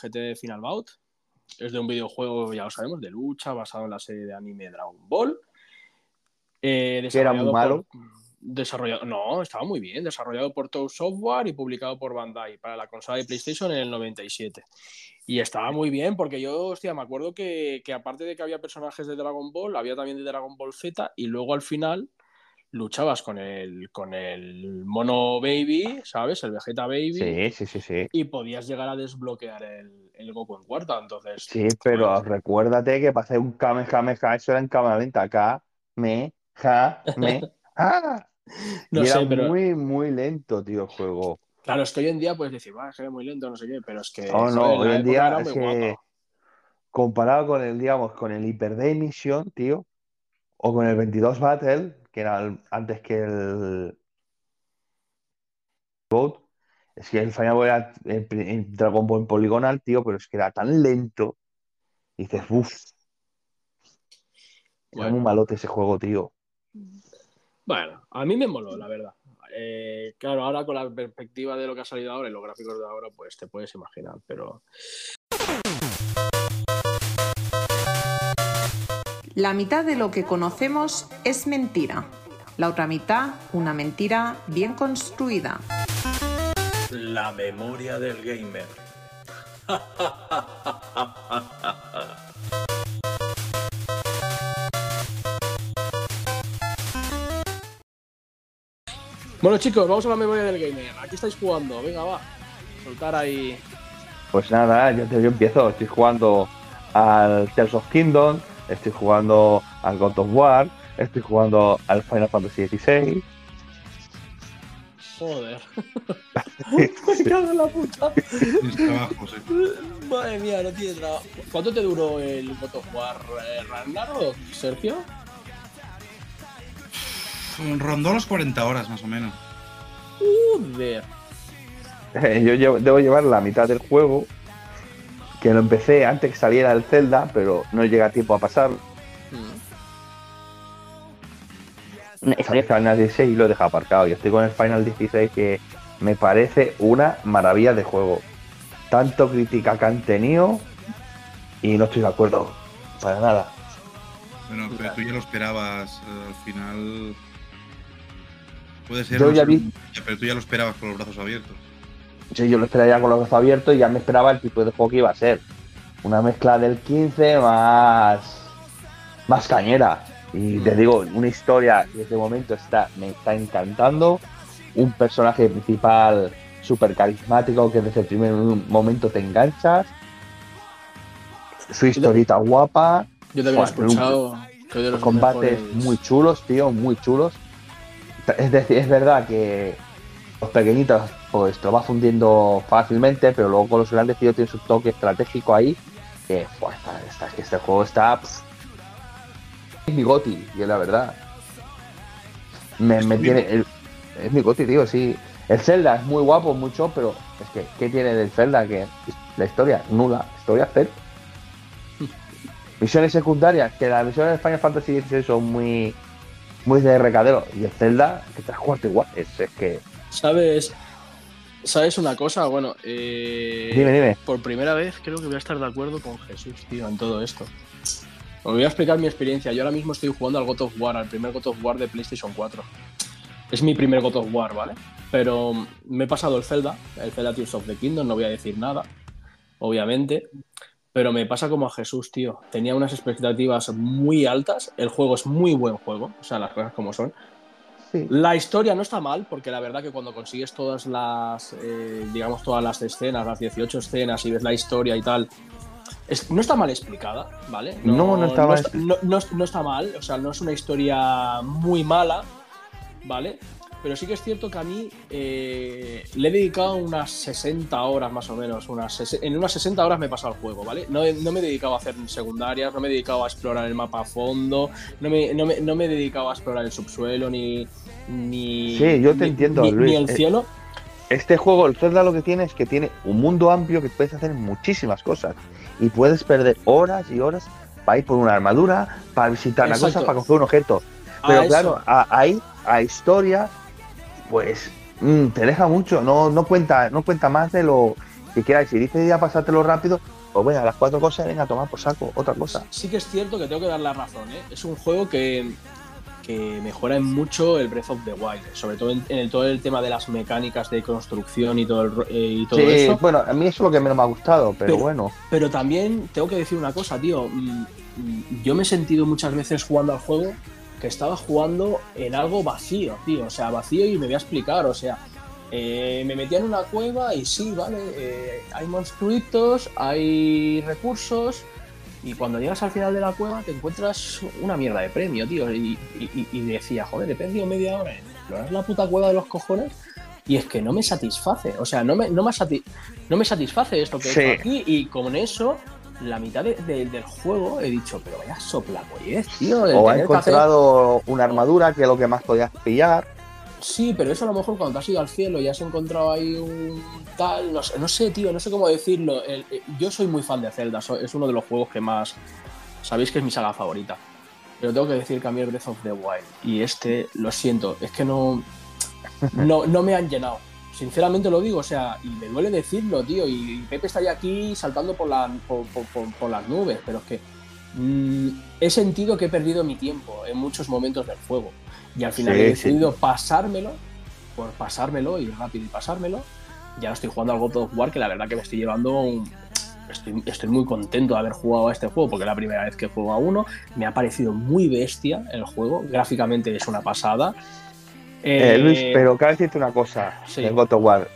GT Final Bout. Es de un videojuego, ya lo sabemos, de lucha, basado en la serie de anime Dragon Ball. Eh, Que era muy desarrollado malo. por- desarrollado, no, estaba muy bien. Desarrollado por Toei Software y publicado por Bandai para la consola de PlayStation en el 97. Y estaba muy bien porque yo, hostia, me acuerdo que, que aparte de que había personajes de Dragon Ball, había también de Dragon Ball Z y luego al final luchabas con el, con el mono Baby, ¿sabes? El Vegeta Baby. Sí, sí, sí, sí. Y podías llegar a desbloquear el, el Goku en cuarta, entonces. Sí, pero joder, recuérdate que pasé un Kamehameha, eso era en cámara lenta. Acá, me, ja, me, ja. no y era sé, pero muy, muy lento, tío, el juego. claro, es que hoy en día puedes decir, va, es que es muy lento, no sé qué, pero es que Oh, no, hoy en día era es muy que guapa. comparado con el, digamos, con el Hyper Day Mission, tío, o con el 22 Battle, que era antes que el Boat, es que el Final Boy era en, en Dragon Ball Polygonal, tío, pero es que era tan lento. Y dices, uff, era muy Bueno. malote ese juego, tío. Bueno, a mí me moló, la verdad. Eh, claro, ahora con la perspectiva de lo que ha salido ahora y los gráficos de ahora, pues te puedes imaginar, pero La mitad de lo que conocemos es mentira. La otra mitad, una mentira bien construida. La memoria del gamer. *laughs* Bueno, chicos, vamos a la memoria del gamer. Aquí estáis jugando, venga, va. Soltar ahí. Pues nada, yo, yo empiezo. Estoy jugando al Tears of Kingdom, estoy jugando al God of War, estoy jugando al Final Fantasy XVI. Joder. *laughs* *laughs* Me cago en la puta. Tienes trabajos, *laughs* eh. Madre mía, no tiene trabajo. ¿Cuánto te duró el God of War eh, Ragnarok, Sergio? Rondó los 40 horas más o menos. Joder. Yo llevo- debo llevar la mitad del juego, que lo empecé antes que saliera el Zelda, pero no llega tiempo a pasar. Salía el Final 16 y lo he dejado aparcado. Y estoy con el Final 16 que me parece una maravilla de juego. Tanto crítica que han tenido y no estoy de acuerdo para nada. Bueno, pero tú ya lo esperabas eh, al final. Puede ser. Yo ya vi- Pero tú ya lo esperabas con los brazos abiertos. Sí, yo lo esperaría con los brazos abiertos y ya me esperaba el tipo de juego que iba a ser. Una mezcla del 15 más. más cañera. Y te digo, una historia que desde momento está, me está encantando. Un personaje principal súper carismático que desde el primer momento te enganchas. Su historita guapa. Yo también he escuchado que de los combates mejores- muy chulos, tío, muy chulos. Es decir, es verdad que los pequeñitos pues te lo vas fundiendo fácilmente, pero luego con los grandes tío tiene su toque estratégico ahí. Que, pues, está- es que este juego está. pff, es mi goti, y es la verdad. Me, Es me tiene. El- es mi goti, tío, sí. El Zelda es muy guapo, mucho, pero es que, ¿qué tiene del Zelda? Que la historia, nula, historia cero. *laughs* Misiones secundarias, que las misiones de Final Fantasy XVI son muy, muy de recadero. Y el Zelda, que te cuarto igual. Es, es que. ¿Sabes? ¿Sabes una cosa? Bueno, eh, Dime, dime. por primera vez creo que voy a estar de acuerdo con Jesús, tío, en todo esto. Os voy a explicar mi experiencia. Yo ahora mismo estoy jugando al God of War, al primer God of War de PlayStation 4. Es mi primer God of War, ¿vale? Pero me he pasado el Zelda, el Zelda Tears of the Kingdom, no voy a decir nada, obviamente. Pero me pasa como a Jesús, tío. Tenía unas expectativas muy altas. El juego es muy buen juego, o sea, las cosas como son. Sí. La historia no está mal, porque la verdad que cuando consigues todas las, eh, digamos, todas las escenas, las 18 escenas y ves la historia y tal, es- no está mal explicada, ¿vale? No, no está mal está, no- no- no está mal, o sea, no es una historia muy mala, ¿vale? Pero sí que es cierto que a mí eh, le he dedicado unas 60 horas más o menos. Unas en unas 60 horas me he pasado el juego, ¿vale? No, no me he dedicado a hacer secundarias, no me he dedicado a explorar el mapa a fondo, no me, no me- no me he dedicado a explorar el subsuelo, ni. ni Sí, yo te ni- entiendo, ni, Luis. ni el Eh, cielo. Este juego, el Zelda lo que tiene es que tiene un mundo amplio que puedes hacer muchísimas cosas. Y puedes perder horas y horas para ir por una armadura, para visitar una Exacto. cosa, para coger un objeto. Pero claro, a- ahí, a historia, pues mm, te deja mucho, no, no cuenta, no cuenta más de lo que quieras. Si dices ya pasártelo rápido, pues bueno, las cuatro cosas venga a tomar por saco, otra cosa. Sí que es cierto que tengo que dar la razón, ¿eh? Es un juego que, que mejora en mucho el Breath of the Wild, sobre todo en, en el- todo el tema de las mecánicas de construcción y todo, el eh, y todo Sí, eso. bueno, a mí eso es lo que menos me ha gustado, pero, Pero- bueno. Pero también tengo que decir una cosa, tío. Mm, mm, Yo me he sentido muchas veces jugando al juego que estaba jugando en algo vacío, tío. O sea, vacío y me voy a explicar. O sea, eh, me metía en una cueva y sí, vale, eh, hay monstruitos, hay recursos. Y cuando llegas al final de la cueva te encuentras una mierda de premio, tío. Y, y- y decía, joder, he perdido media hora en explorar la puta cueva de los cojones. Y es que no me satisface. O sea, no me, no me, sati- no me satisface esto que he Sí. hecho aquí. Y con eso, la mitad de- de- del juego he dicho, pero vaya soplapollez, tío. O ha tener que hacer- encontrado una armadura que es lo que más podías pillar. Sí, pero eso a lo mejor cuando te has ido al cielo y has encontrado ahí un tal, no sé, no sé tío, no sé cómo decirlo. El- eh, yo soy muy fan de Zelda, so- es uno de los juegos que más, sabéis que es mi saga favorita. Pero tengo que decir que a mí el Breath of the Wild y este, lo siento, es que no, *laughs* no, no me han llenado. Sinceramente lo digo, o sea, y me duele decirlo, tío, y Pepe estaría aquí saltando por, la, por, por- por- por las nubes, pero es que mm, he sentido que he perdido mi tiempo en muchos momentos del juego. Y al final Sí, he sí. decidido pasármelo, por pasármelo, ir rápido y pasármelo. Ya estoy jugando al God of War, que la verdad que me estoy llevando un- Estoy, estoy muy contento de haber jugado a este juego porque es la primera vez que juego a uno. Me ha parecido muy bestia el juego. Gráficamente es una pasada. Eh, Eh, Luis, pero cabe decirte una cosa sí. del God of War.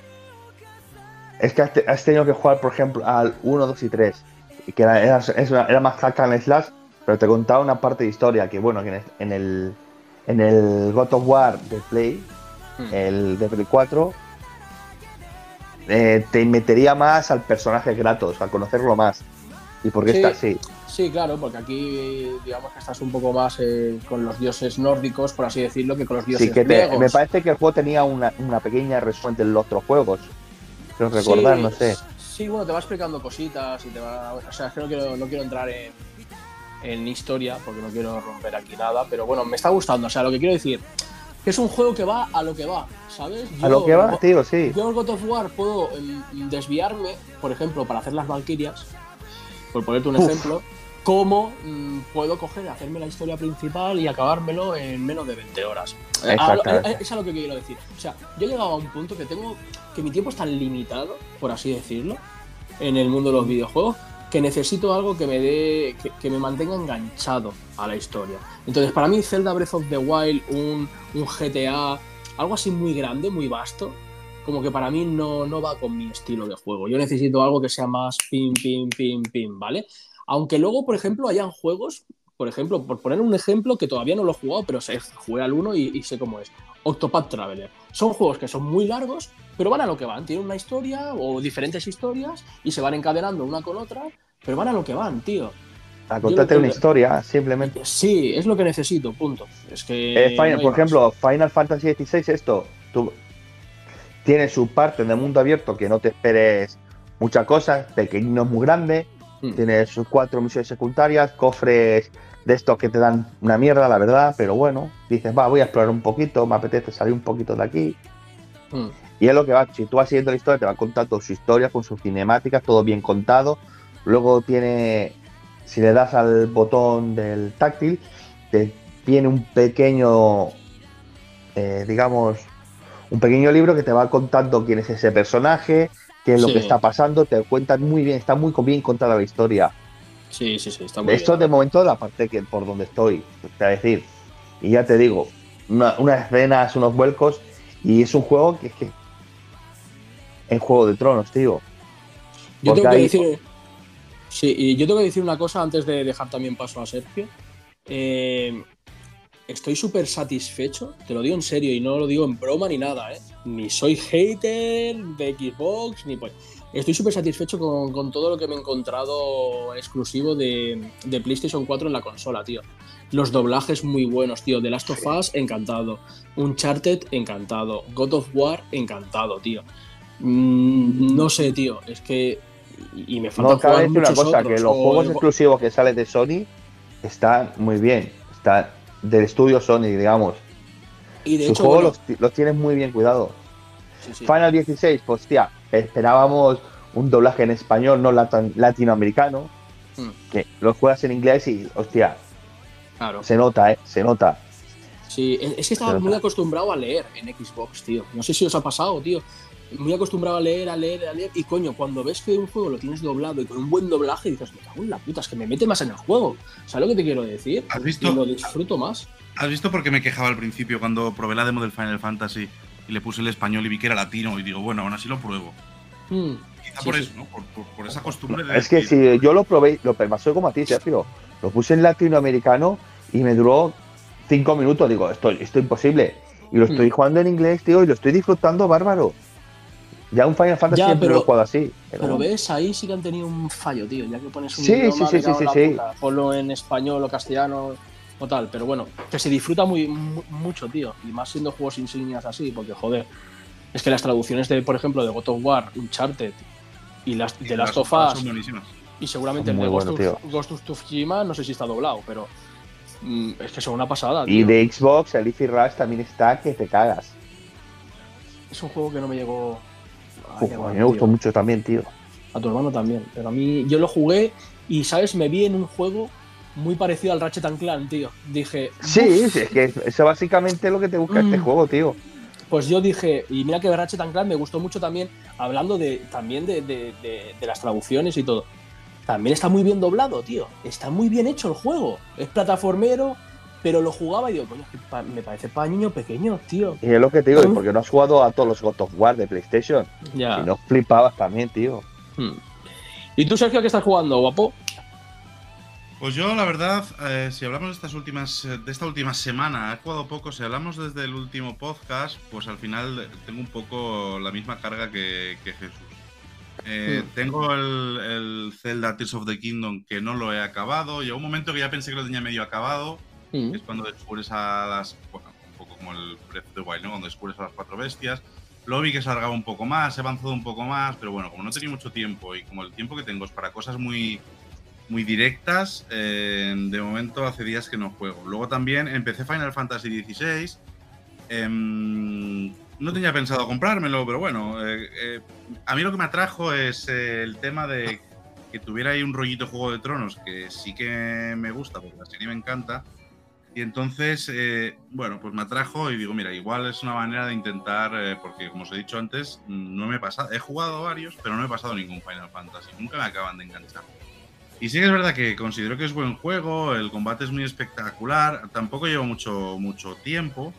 Es que has, te- has tenido que jugar, por ejemplo, al 1, 2 y 3. Y que era, era, era más hack and slash, pero te contaba una parte de historia que, bueno, que en el, en el, God of War de Play, Hmm. el de Play 4, eh, te metería más al personaje Kratos, a conocerlo más. Y por qué Sí. está así. Sí, claro, porque aquí digamos que estás un poco más eh, con los dioses nórdicos, por así decirlo, que con los dioses Sí, que te- me parece que el juego tenía una, una pequeña resumen de los otros juegos. Quiero recordar, Sí, no sé. Sí, bueno, te va explicando cositas y te va. O sea, es que no quiero, no quiero entrar en, en historia porque no quiero romper aquí nada, pero bueno, me está gustando. O sea, lo que quiero decir que es un juego que va a lo que va, ¿sabes? A lo que va, tío, sí. Yo en God of War puedo em, desviarme, por ejemplo, para hacer las Valkyrias, por ponerte un Uf. ejemplo, cómo mm, puedo coger, hacerme la historia principal y acabármelo en menos de 20 horas. Eh, a- Exactamente. a- es a lo que quiero decir. O sea, yo he llegado a un punto que tengo que mi tiempo es tan limitado, por así decirlo, en el mundo de los videojuegos, que necesito algo que me dé, que, que me mantenga enganchado a la historia. Entonces, para mí, Zelda Breath of the Wild, un, un GTA, algo así muy grande, muy vasto, como que para mí no, no va con mi estilo de juego. Yo necesito algo que sea más pim, pim, pim, pim, ¿vale? Aunque luego, por ejemplo, hayan juegos, por ejemplo, por poner un ejemplo que todavía no lo he jugado, pero sé, jugué al 1 y, y sé cómo es. Octopath Traveler. Son juegos que son muy largos, pero van a lo que van. Tienen una historia o diferentes historias y se van encadenando una con otra, pero van a lo que van, tío. A contarte una historia, simplemente. Sí, es lo que necesito, punto. Es que. Eh, Final- no hay por más. ejemplo, Final Fantasy XVI, esto, tú, tiene su parte en el mundo abierto que no te esperes muchas cosas, pequeño es muy grande, Mm. tiene sus cuatro misiones secundarias, cofres de estos que te dan una mierda, la verdad, pero bueno, dices, va, voy a explorar un poquito, me apetece salir un poquito de aquí. Mm. Y es lo que va, si tú vas siguiendo la historia, te va contando su historia con sus cinemáticas, todo bien contado. Luego tiene, si le das al botón del táctil, te tiene un pequeño, eh, digamos, un pequeño libro que te va contando quién es ese personaje, qué es lo Sí. que está pasando, te cuentan muy bien, está muy bien contada la historia. Sí, sí, sí, está muy Esto bien. de momento la parte que por donde estoy, te voy a decir. Y ya te digo, una- unas escenas, unos vuelcos, y es un juego que es que. En Juego de Tronos, tío. Yo tengo que hay- decir. Sí, y yo tengo que decir una cosa antes de dejar también paso a Sergio. Eh, estoy súper satisfecho, te lo digo en serio y no lo digo en broma ni nada, ¿eh? Ni soy hater de Xbox, ni pues. Estoy súper satisfecho con, con todo lo que me he encontrado exclusivo de, de PlayStation 4 en la consola, tío. Los doblajes muy buenos, tío. The Last of Us, encantado. Uncharted, encantado. God of War, encantado, tío. Mm, no sé, tío. Es que. Y me falta No cabe decir una cosa, otros, que los juegos exclusivos que salen de Sony están muy bien. Están del estudio Sony, digamos. Y de Sus hecho, juegos bueno, los, los tienen muy bien cuidados. sí, sí. Final 16, pues tía, esperábamos un doblaje en español, no latinoamericano, Mm. que lo juegas en inglés y, hostia, Claro. se nota, ¿eh? Se nota. Sí, es que estaba muy acostumbrado a leer en Xbox, tío. No sé si os ha pasado, tío. Muy acostumbrado a leer, a leer, a leer. Y coño, cuando ves que un juego lo tienes doblado y con un buen doblaje, dices, me cago en la puta, es que me mete más en el juego. ¿Sabes lo que te quiero decir? ¿Has Y visto? lo disfruto más. ¿Has visto por qué me quejaba al principio cuando probé la demo del Final Fantasy y le puse el español y vi que era latino? Y digo, bueno, aún así lo pruebo. Mm, Quizá Sí, por sí. eso, ¿no? Por, por- por esa costumbre de. Es que decir, si yo lo probé, lo pasó como a ti, Sergio. Lo puse en latinoamericano y me duró cinco minutos. Digo, esto, esto es imposible. Y lo estoy Mm. jugando en inglés, tío, y lo estoy disfrutando bárbaro. Ya un Final Fantasy Ya, siempre pero- lo he jugado así. pero- Pero ves, ahí sí que han tenido un fallo, tío. Ya que pones un Sí, idioma, sí, sí, puta. Ponlo en español o castellano o tal. Pero bueno, que se disfruta muy, mu- mucho, tío. Y más siendo juegos insignias así, porque joder. Es que las traducciones de, por ejemplo, de God of War, Uncharted y las de Last of Us son buenísimas. y seguramente Muy el de bueno, Ghost, of, Ghost of Tsushima, no sé si está doblado, pero mm, es que son una pasada. Y de Xbox, el Leafy Rush también está que te cagas. Es un juego que no me llegó. A Uf, llegar, a mí me tío. gustó mucho también, tío. A tu hermano también. Pero a mí, yo lo jugué y, ¿sabes? Me vi en un juego muy parecido al Ratchet and Clank, tío. Dije. Sí, sí, es que eso básicamente es lo que te busca este Mm. juego, tío. Pues yo dije, y mira que Ratchet and Clank me gustó mucho también, hablando de también de, de- de- de las traducciones y todo. También está muy bien doblado, tío. Está muy bien hecho el juego. Es plataformero, pero lo jugaba y digo, coño, pa- me parece para niños pequeños, tío. Y es lo que te digo, Mm. porque no has jugado a todos los God of War de PlayStation. Ya. Y no flipabas también, tío. Hmm. ¿Y tú, Sergio, qué estás jugando, guapo? Pues yo, la verdad, eh, si hablamos de estas últimas, eh, de esta última semana, he jugado poco. Si hablamos desde el último podcast, pues al final tengo un poco la misma carga que, que Jesús. Eh, Mm. Tengo el, el Zelda Tears of the Kingdom que no lo he acabado. Llegó un momento que ya pensé que lo tenía medio acabado. Hmm. Es cuando descubres a las. Bueno, un poco como el Breath of the Wild, ¿no? Cuando descubres a las cuatro bestias. Luego vi que se alargaba un poco más, he avanzado un poco más, pero bueno, como no tenía mucho tiempo y como el tiempo que tengo es para cosas muy, muy directas, eh, de momento hace días que no juego. Luego también empecé Final Fantasy XVI. em, no tenía pensado comprármelo, pero bueno, eh, eh, a mí lo que me atrajo es eh, el tema de que tuviera ahí un rollito Juego de Tronos, que sí que me gusta, porque la serie me encanta. Y entonces, eh, bueno, pues me atrajo y digo, mira, igual es una manera de intentar, eh, porque como os he dicho antes, no me he pasado, he jugado a varios, pero no he pasado ningún Final Fantasy, nunca me acaban de enganchar. Y sí que es verdad que considero que es buen juego, el combate es muy espectacular, tampoco llevo mucho, mucho tiempo,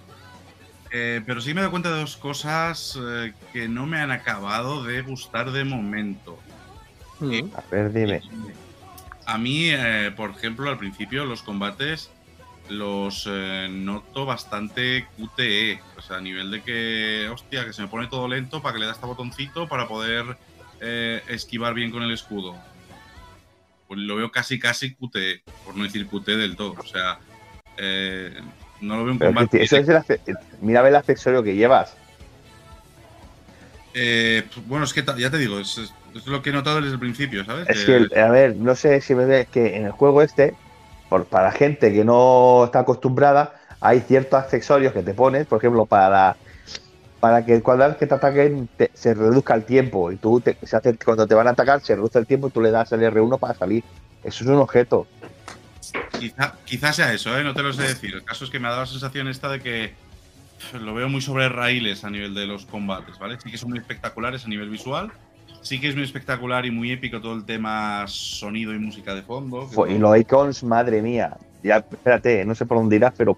eh, pero sí me he dado cuenta de dos cosas eh, que no me han acabado de gustar de momento. Hmm. A ver, dime. A mí, eh, por ejemplo, al principio los combates los eh, noto bastante QTE. O sea, a nivel de que, hostia, que se me pone todo lento para que le da este botoncito para poder eh, esquivar bien con el escudo. Pues lo veo casi, casi QTE, por no decir QTE del todo. O sea, eh, no lo veo un combate. que eso es el Mira el accesorio que llevas. Eh, pues, bueno, es que ya te digo, es, es- es lo que he notado desde el principio, ¿sabes? Es que, a ver, no sé si me ves que en el juego este, por, para gente que no está acostumbrada, hay ciertos accesorios que te pones, por ejemplo, para, para que cuando que te ataquen se reduzca el tiempo y tú te- se hace, cuando te van a atacar se reduce el tiempo y tú le das el R1 para salir. Eso es un objeto. Quizá, quizá sea eso, ¿eh? no te lo sé decir. El caso es que me ha dado la sensación esta de que lo veo muy sobre raíles a nivel de los combates, ¿vale? Sí que son muy espectaculares a nivel visual. Sí que es muy espectacular y muy épico todo el tema sonido y música de fondo. Fue- Y los icons, madre mía. Ya, espérate, no sé por dónde irás, pero.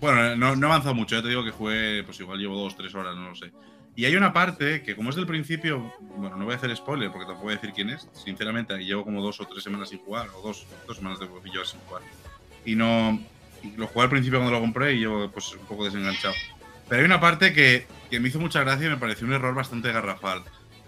Bueno, no, no he avanzado mucho, ya te digo que fue, pues igual llevo dos, tres horas, no lo sé. Y hay una parte que, como es del principio, bueno, no voy a hacer spoiler porque tampoco voy a decir quién es. Sinceramente, llevo como dos o tres semanas sin jugar, o dos, dos semanas de yo sin jugar. Y no. y lo jugué al principio cuando lo compré y llevo pues un poco desenganchado. Pero hay una parte que, que me hizo mucha gracia y me pareció un error bastante garrafal.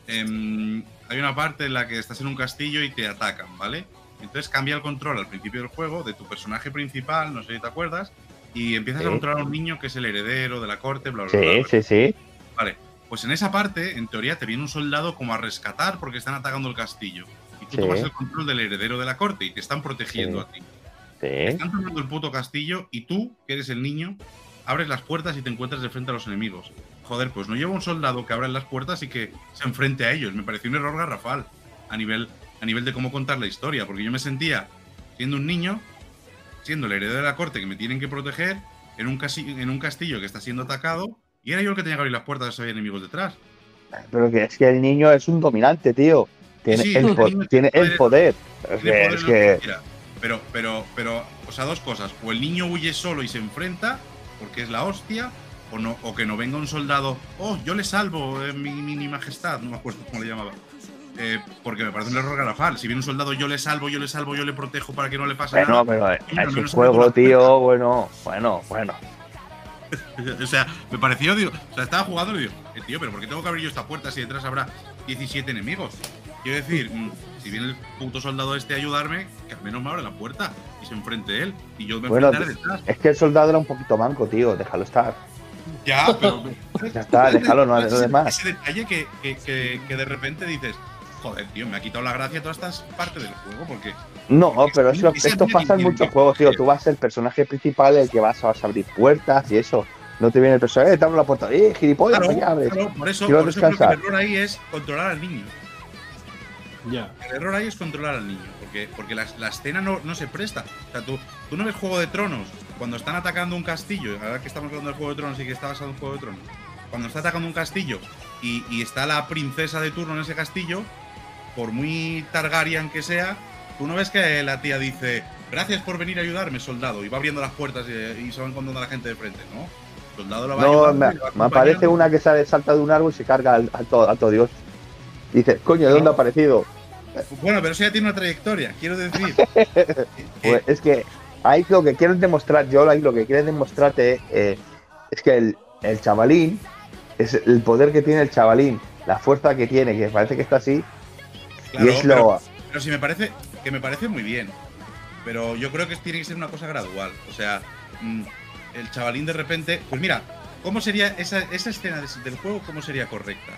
Em, hay una parte en la que estás en un castillo y te atacan, ¿vale? Entonces cambia el control al principio del juego de tu personaje principal, no sé si te acuerdas, y empiezas Sí. a controlar a un niño que es el heredero de la corte, bla, bla, Sí, bla. bla. sí, sí. Vale, pues en esa parte, en teoría, te viene un soldado como a rescatar porque están atacando el castillo. Y tú Sí. tomas el control del heredero de la corte y te están protegiendo Sí. a ti. Sí. Están tomando el puto castillo y tú, que eres el niño, abres las puertas y te encuentras de frente a los enemigos. Joder, pues no lleva un soldado que abra las puertas y que se enfrente a ellos. Me pareció un error garrafal a nivel, a nivel de cómo contar la historia, porque yo me sentía siendo un niño, siendo el heredero de la corte que me tienen que proteger, en un, casi- en un castillo que está siendo atacado, y era yo el que tenía que abrir las puertas si había enemigos detrás. Pero que es que el niño es un dominante, tío. Tiene, Sí, el, el po- niño tiene el poder. Es Tiene que, poder es que- quiera. Pero, pero, pero, o sea, dos cosas. O el niño huye solo y se enfrenta, porque es la hostia, o no, o que no venga un soldado, oh, yo le salvo, eh, mi mini majestad, no me acuerdo cómo le llamaba. Eh, porque me parece un error garrafal. Si viene un soldado, yo le salvo, yo le salvo, yo le protejo para que no le pase Bueno, nada. pero eh, al es un juego, tío. Bueno, bueno, bueno. *laughs* O sea, me pareció, digo, o sea, estaba jugando y digo, eh, tío, pero ¿por qué tengo que abrir yo esta puerta si detrás habrá 17 enemigos? Quiero decir, mm, si viene el puto soldado este a ayudarme, que al menos me abre la puerta y se enfrente él y yo me Bueno, enfrentaré detrás. Es que el soldado era un poquito manco, tío. Déjalo estar. Ya, *laughs* pero. Ya está, déjalo, no *laughs* lo demás. Ese detalle que, que, que, que de repente dices, joder, tío, me ha quitado la gracia todas estas partes del juego porque. No, Porque pero eso- esto es pasa en muchos juegos, tío. Tú vas a ser el personaje principal, el que vas a, vas a abrir puertas y eso. No te viene el personaje, eh, te abro la puerta. ¡Eh, gilipollas! Claro, ¿para qué abres? claro, por eso, Quiero por eso creo que descansar. el error ahí es controlar al niño. Ya. El error ahí es controlar al niño, porque, porque la, la escena no, no se presta. O sea, tú, tú no ves Juego de Tronos cuando están atacando un castillo, ahora que estamos hablando del Juego de Tronos y que está basado en Juego de Tronos, cuando está atacando un castillo y, y está la princesa de turno en ese castillo, por muy Targaryen que sea, tú no ves que la tía dice, gracias por venir a ayudarme, soldado, y va abriendo las puertas y, y se va encontrando a la gente de frente, ¿no? Soldado la va No, ayudando me, va me aparece una que sale, salta de un árbol y se carga al alto, alto Dios. Dice, coño, ¿de dónde ha aparecido? Bueno, pero eso ya tiene una trayectoria, quiero decir. *laughs* Pues es que ahí lo que quieren demostrar, yo ahí lo que quieren demostrarte eh, es que el, el chavalín, es el poder que tiene el chavalín, la fuerza que tiene, que parece que está así, claro, y es pero- lo. Pero sí me parece que me parece muy bien. Pero yo creo que tiene que ser una cosa gradual. O sea, mm, el chavalín de repente. Pues mira, ¿cómo sería esa, esa escena de- del juego? ¿Cómo sería correcta?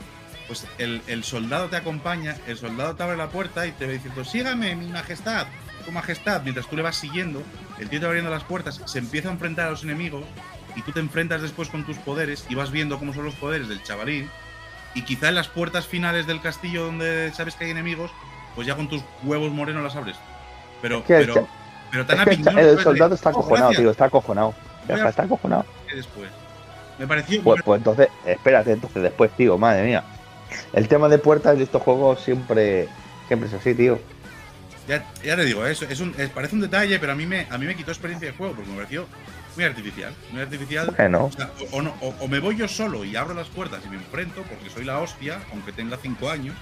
Pues el, el soldado te acompaña, el soldado te abre la puerta y te va diciendo, sígame, mi majestad, tu majestad. Mientras tú le vas siguiendo, el tío te va abriendo las puertas, se empieza a enfrentar a los enemigos y tú te enfrentas después con tus poderes y vas viendo cómo son los poderes del chavalín. Y quizá en las puertas finales del castillo donde sabes que hay enemigos, pues ya con tus huevos morenos las abres. Pero, que el pero, cha- pero tan Es que el, soldado De, está "Oh, acojonado, gracias", tío, está acojonado. Está, acojonado. después. Me pareció. Pues, pues entonces, espérate, entonces después, tío, madre mía. El tema de puertas de estos juegos siempre, siempre es así, tío. Ya, ya te digo, eso es un, es- parece un detalle, pero a mí, me, a mí me quitó experiencia de juego porque me pareció muy artificial. Muy artificial. Bueno, O, sea, o- o no- o- o me voy yo solo y abro las puertas y me enfrento porque soy la hostia, aunque tenga cinco años.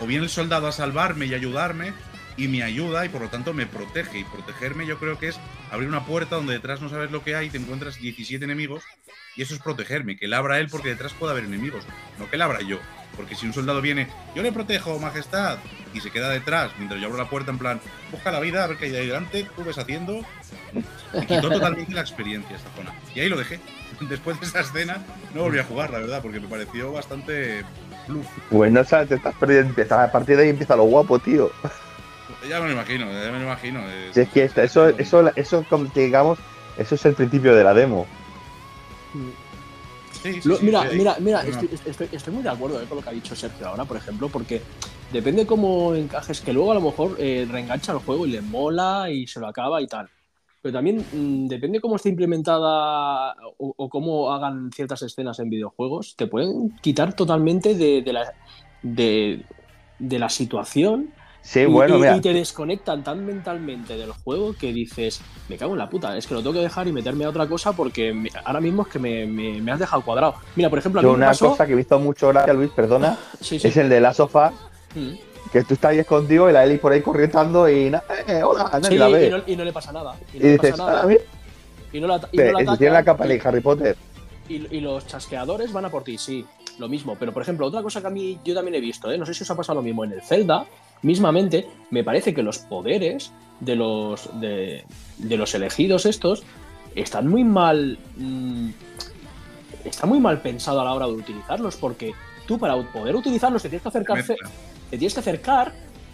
O viene el soldado a salvarme y ayudarme y me ayuda y por lo tanto me protege. Y protegerme yo creo que es abrir una puerta donde detrás no sabes lo que hay y te encuentras 17 enemigos. Y eso es protegerme, que la abra él porque detrás puede haber enemigos, no que la abra yo. Porque si un soldado viene, yo le protejo, majestad, y se queda detrás mientras yo abro la puerta en plan, busca la vida, a ver qué hay ahí delante, tú ves haciendo. Quitó totalmente la experiencia esta zona. Y ahí lo dejé. *laughs* Después de esa escena no volví a jugar, la verdad, porque me pareció bastante bluff. pues no sabes, te estás perdiendo. A partir de ahí empieza lo guapo, tío. Ya me lo imagino, ya me lo imagino. es- Si es que eso, eso, eso, digamos, eso es el principio de la demo. Sí, sí, Lo- sí, mira, sí, mira, mira, estoy, estoy- estoy muy de acuerdo eh, con lo que ha dicho Sergio ahora, por ejemplo, porque depende cómo encajes, que luego a lo mejor eh, reengancha el juego y le mola y se lo acaba y tal. Pero también mm, depende cómo esté implementada o, o cómo hagan ciertas escenas en videojuegos, te pueden quitar totalmente de, de la, de, de la situación Sí, y, bueno, y- mira. y te desconectan tan mentalmente del juego que dices, me cago en la puta, es que lo tengo que dejar y meterme a otra cosa porque me- ahora mismo es que me, me- me has dejado cuadrado. Mira, por ejemplo, a mí Yo una pasó... cosa que me hizo mucho gracia, Luis, perdona, *laughs* Sí, sí. es el de la sofá, Mm. que tú estás ahí escondido y la Eli por ahí corriendo y na- eh, hola, nadie Sí, la ve. y, no, y no le pasa nada. Y Y, no le dices, pasa nada. ah, mira, Y no la, y no la y tiene la capa y- de Harry Potter. y, y los chasqueadores van a por ti, sí, lo mismo. Pero, por ejemplo, otra cosa que a mí yo también he visto, ¿eh? no sé si os ha pasado lo mismo en el Zelda, mismamente, me parece que los poderes de los, de, de los elegidos estos están muy mal. mm, está muy mal pensado a la hora de utilizarlos, porque tú para poder utilizarlos te tienes que acercar, te tienes que acercar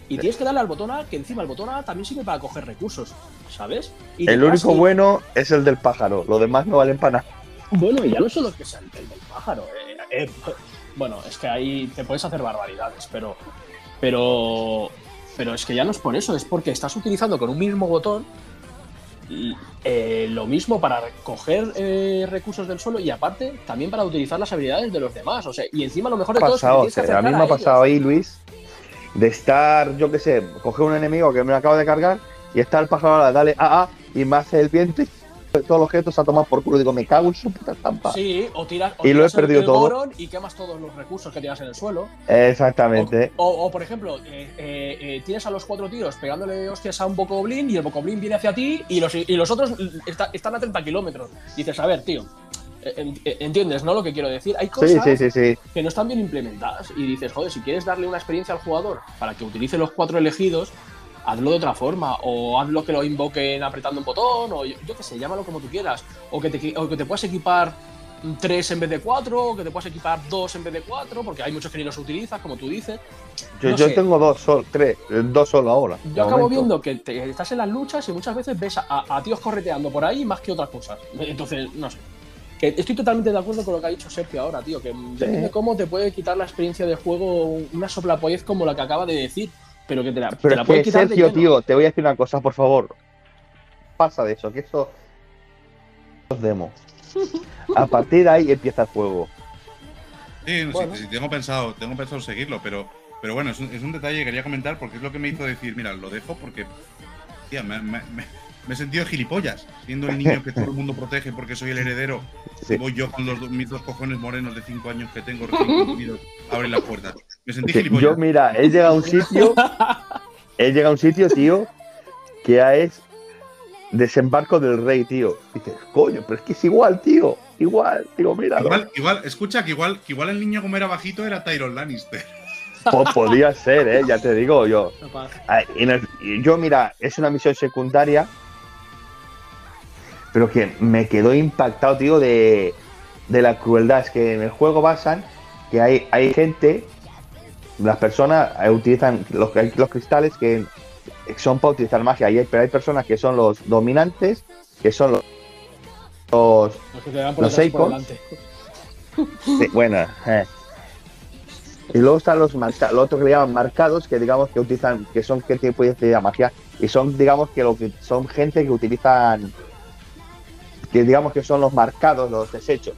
y tienes que darle al botón A, que encima el botón A también sirve para coger recursos, ¿sabes? Y El único y- bueno es el del pájaro, los demás no valen para nada. bueno, y ya no solo que sea el, el del pájaro. eh, eh, bueno, es que ahí te puedes hacer barbaridades, pero, pero, pero es que ya no es por eso, es porque estás utilizando con un mismo botón eh, lo mismo para coger eh, recursos del suelo y aparte también para utilizar las habilidades de los demás. O sea, y encima lo mejor de todo es que que a mí me ha pasado ahí, Luis, de estar, yo qué sé, coger un enemigo que me acabo de cargar y estar pasado ahora, dale a A y me hace el viento y todos los objetos a tomar por culo. Digo, me cago en su puta estampa. Sí, o tiras, o Y lo he tiras perdido el todo. Y quemas todos los recursos que tienes en el suelo. Exactamente. O, o, por ejemplo, eh, eh, eh, tienes a los cuatro tíos pegándole hostias a un bocoblin y el bocoblin viene hacia ti y los, y los otros está- están a 30 kilómetros. Dices, a ver, tío, en- ¿entiendes, no? Lo que quiero decir. Hay cosas sí, sí, sí. que no están bien implementadas y dices, joder, si quieres darle una experiencia al jugador para que utilice los cuatro elegidos, hazlo de otra forma, o hazlo que lo invoquen apretando un botón, o yo, yo qué sé, llámalo como tú quieras, o que te, o que te puedas equipar tres en vez de cuatro, o que te puedas equipar dos en vez de cuatro, porque hay muchos que ni los utilizas, como tú dices. Yo, No yo tengo dos, sol, tres, dos solo ahora. Yo acabo momento. viendo que te- estás en las luchas y muchas veces ves a, a tíos correteando por ahí más que otras cosas. Entonces, no sé. Que estoy totalmente de acuerdo con lo que ha dicho Sergio ahora, tío. Que depende cómo te puede quitar la experiencia de juego una soplapollez como la que acaba de decir. Pero que te la, te Pero la puede que, quitar Sergio, tío, te voy a decir una cosa, por favor. Pasa de eso, que eso es demo. *laughs* A partir de ahí empieza el juego. Sí, no, sí, Bueno. sí, tengo pensado, tengo pensado seguirlo, pero, pero bueno, es un, es un detalle que quería comentar porque es lo que me hizo decir, mira, lo dejo porque, tía, me, me- me- me he sentido gilipollas, siendo el niño que todo el mundo protege porque soy el heredero. Sí. Y voy yo con los, dos- mis dos cojones morenos de 5 años que tengo recién cumplidos a abrir las puertas. Me sentí gilipollas. Yo, mira, he llegado a un sitio, *laughs* he llegado a un sitio, tío, que ya es desembarco del rey, tío. Dices, coño, pero es que es igual, tío. Igual, digo, mira. Igual, igual, escucha, que igual, que igual el niño como era bajito era Tyron Lannister. podía ser, eh, ya te digo yo. Capaz. Ay, y no- y yo, mira, es una misión secundaria, pero que me quedó impactado, tío, de, de la crueldad. Es que en el juego basan que hay, hay gente, las personas eh, utilizan los, los cristales que son para utilizar magia, y hay- pero hay personas que son los dominantes, que son los. los Los que te dan por Los por. *laughs* Sí, bueno, eh. Y luego están los marca- lo otro que le llaman marcados, que digamos que utilizan, que son gente que puede hacer magia, y son, digamos que lo que son gente que utilizan, que digamos que son los marcados, los desechos.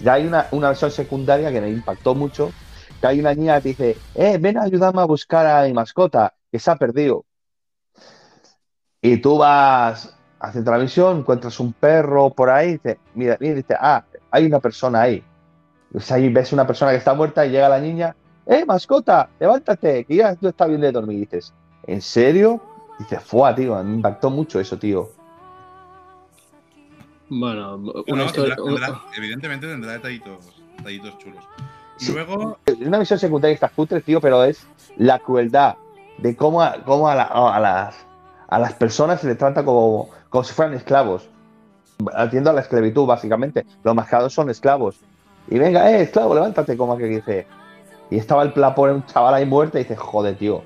Ya hay una, una versión secundaria que me impactó mucho, que hay una niña que dice, eh, ven a ayudarme a buscar a mi mascota, que se ha perdido. Y tú vas a misión, encuentras un perro por ahí, y dices, mira, mira, dice, ah, hay una persona ahí. Pues ahí ves una persona que está muerta y llega la niña, ¡eh, mascota! ¡Levántate! Que ya tú estás bien de dormir. Y dices, ¿en serio? Y dices, ¡fua, tío! Me impactó mucho eso, tío. Bueno, una Bueno, historia. tendrá- tendrá- evidentemente tendrá detallitos, detallitos chulos. Y luego, Es una misión secundaria que está cutre, tío, pero es la crueldad de cómo a, cómo a, la- a las, a las personas se les trata como, como si fueran esclavos. Atiendo a la esclavitud, básicamente. Los mascados son esclavos. Y venga, eh, esclavo, levántate, como que dice. Y estaba el la pobre un chaval ahí muerto y dice, joder, tío.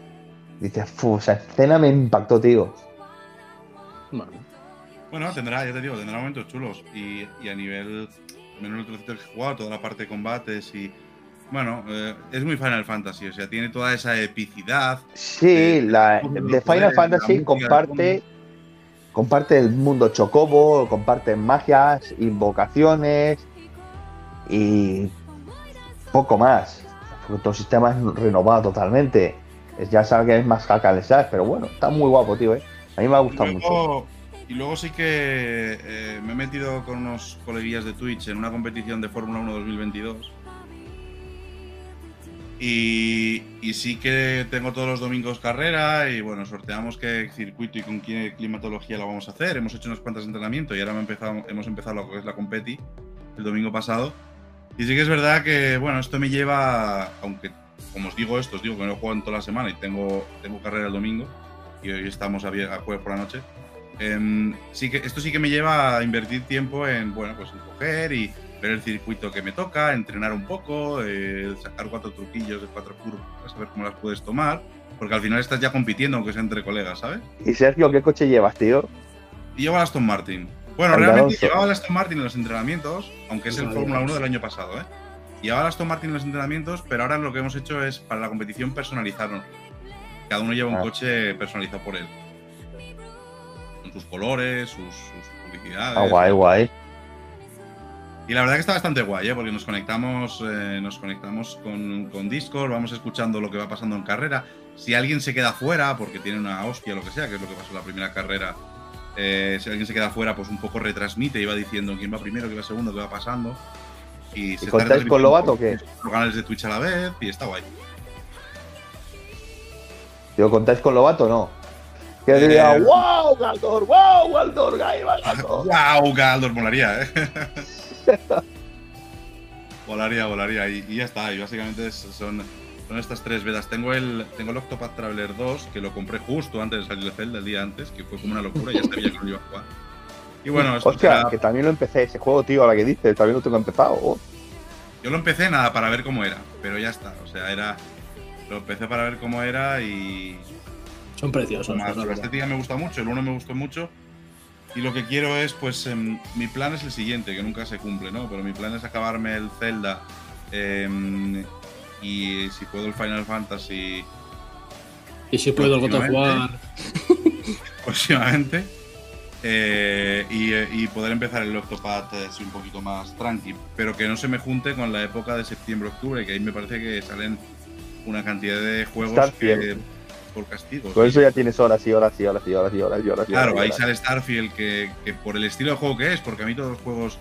Dice, esa escena me impactó, tío. Bueno, bueno, tendrá, ya te digo, tendrá momentos chulos. Y, y a nivel, menos el trocito que he jugado, toda la parte de combates y. Bueno, eh, es muy Final Fantasy, o sea, tiene toda esa epicidad. Sí, de- la, de Final poderes, Fantasy música, comparte, comparte el mundo chocobo, comparte magias, invocaciones y poco más. Porque todo el sistema es renovado totalmente. Ya sabes que es más hack pero bueno, está muy guapo, tío. ¿eh? A mí me ha gustado mucho. Y luego sí que eh, me he metido con unos coleguillas de Twitch en una competición de Fórmula 1 2022. Y, y sí que tengo todos los domingos carrera y bueno, sorteamos qué circuito y con qué climatología lo vamos a hacer. Hemos hecho unos cuantos entrenamientos y ahora empezado, hemos empezado lo que es la competi el domingo pasado. Y sí que es verdad que, bueno, esto me lleva, aunque como os digo esto, os digo que no juego en toda la semana y tengo, tengo carrera el domingo y hoy estamos a, a jueves por la noche. Em, sí que, esto sí que me lleva a invertir tiempo en, bueno, pues en coger y ver el circuito que me toca, entrenar un poco, eh, sacar cuatro truquillos de cuatro curvas, a ver cómo las puedes tomar, porque al final estás ya compitiendo, aunque sea entre colegas, ¿sabes? Y Sergio, ¿qué coche llevas, tío? Y llevo a Aston Martin. Bueno, Al realmente llevaba el Aston Martin en los entrenamientos, aunque es el. Fórmula 1 del año pasado, ¿eh? Llevaba a Aston Martin en los entrenamientos, pero ahora lo que hemos hecho es para la competición personalizarlo. Cada uno lleva un Ah. coche personalizado por él. Sus colores, sus, sus publicidades. Ah, guay, guay. Y la verdad que está bastante guay, ¿eh? porque nos conectamos, eh, nos conectamos con, con Discord, vamos escuchando lo que va pasando en carrera. Si alguien se queda fuera, porque tiene una hostia o lo que sea, que es lo que pasó en la primera carrera, eh, si alguien se queda fuera, pues un poco retransmite y va diciendo quién va primero, quién va segundo, qué va pasando. Y, se contáis con Lobato o qué? Los canales de Twitch a la vez y está guay. Digo, ¿contáis con Lobato o no? Que Eh, diga, wow, Galdor, wow, Galdor, va Galdor. *laughs* ¡Wow! Galdor, molaría, ¿eh? *laughs* volaría, volaría. Y, y ya está. Y básicamente son, son estas tres vedas. Tengo el, tengo el Octopath Traveler 2, que lo compré justo antes de salir de Zelda, el día antes, que fue como una locura. Ya sabía que no lo iba a jugar. Y bueno, esto Hostia, que también lo empecé ese juego, tío, ahora que dices, también lo tengo empezado. Oh. yo lo empecé nada para ver cómo era, pero ya está. O sea, era. Lo empecé para ver cómo era y, Son preciosos. Más, la estética me gusta mucho, el uno me gustó mucho. Y lo que quiero es, pues, em, mi plan es el siguiente, que nunca se cumple, ¿no? Pero mi plan es acabarme el Zelda em, y si puedo el Final Fantasy Y si puedo el God of War. Próximamente. *laughs* eh, y, eh, y poder empezar el Octopath eh, así un poquito más tranqui, pero que no se me junte con la época de septiembre-octubre, que ahí me parece que salen una cantidad de juegos Starfield. que, por castigo. Con eso ya tienes horas y horas y horas y horas y horas y horas. y Claro, horas ahí horas. sale Starfield, que, que por el estilo de juego que es, porque a mí todos los juegos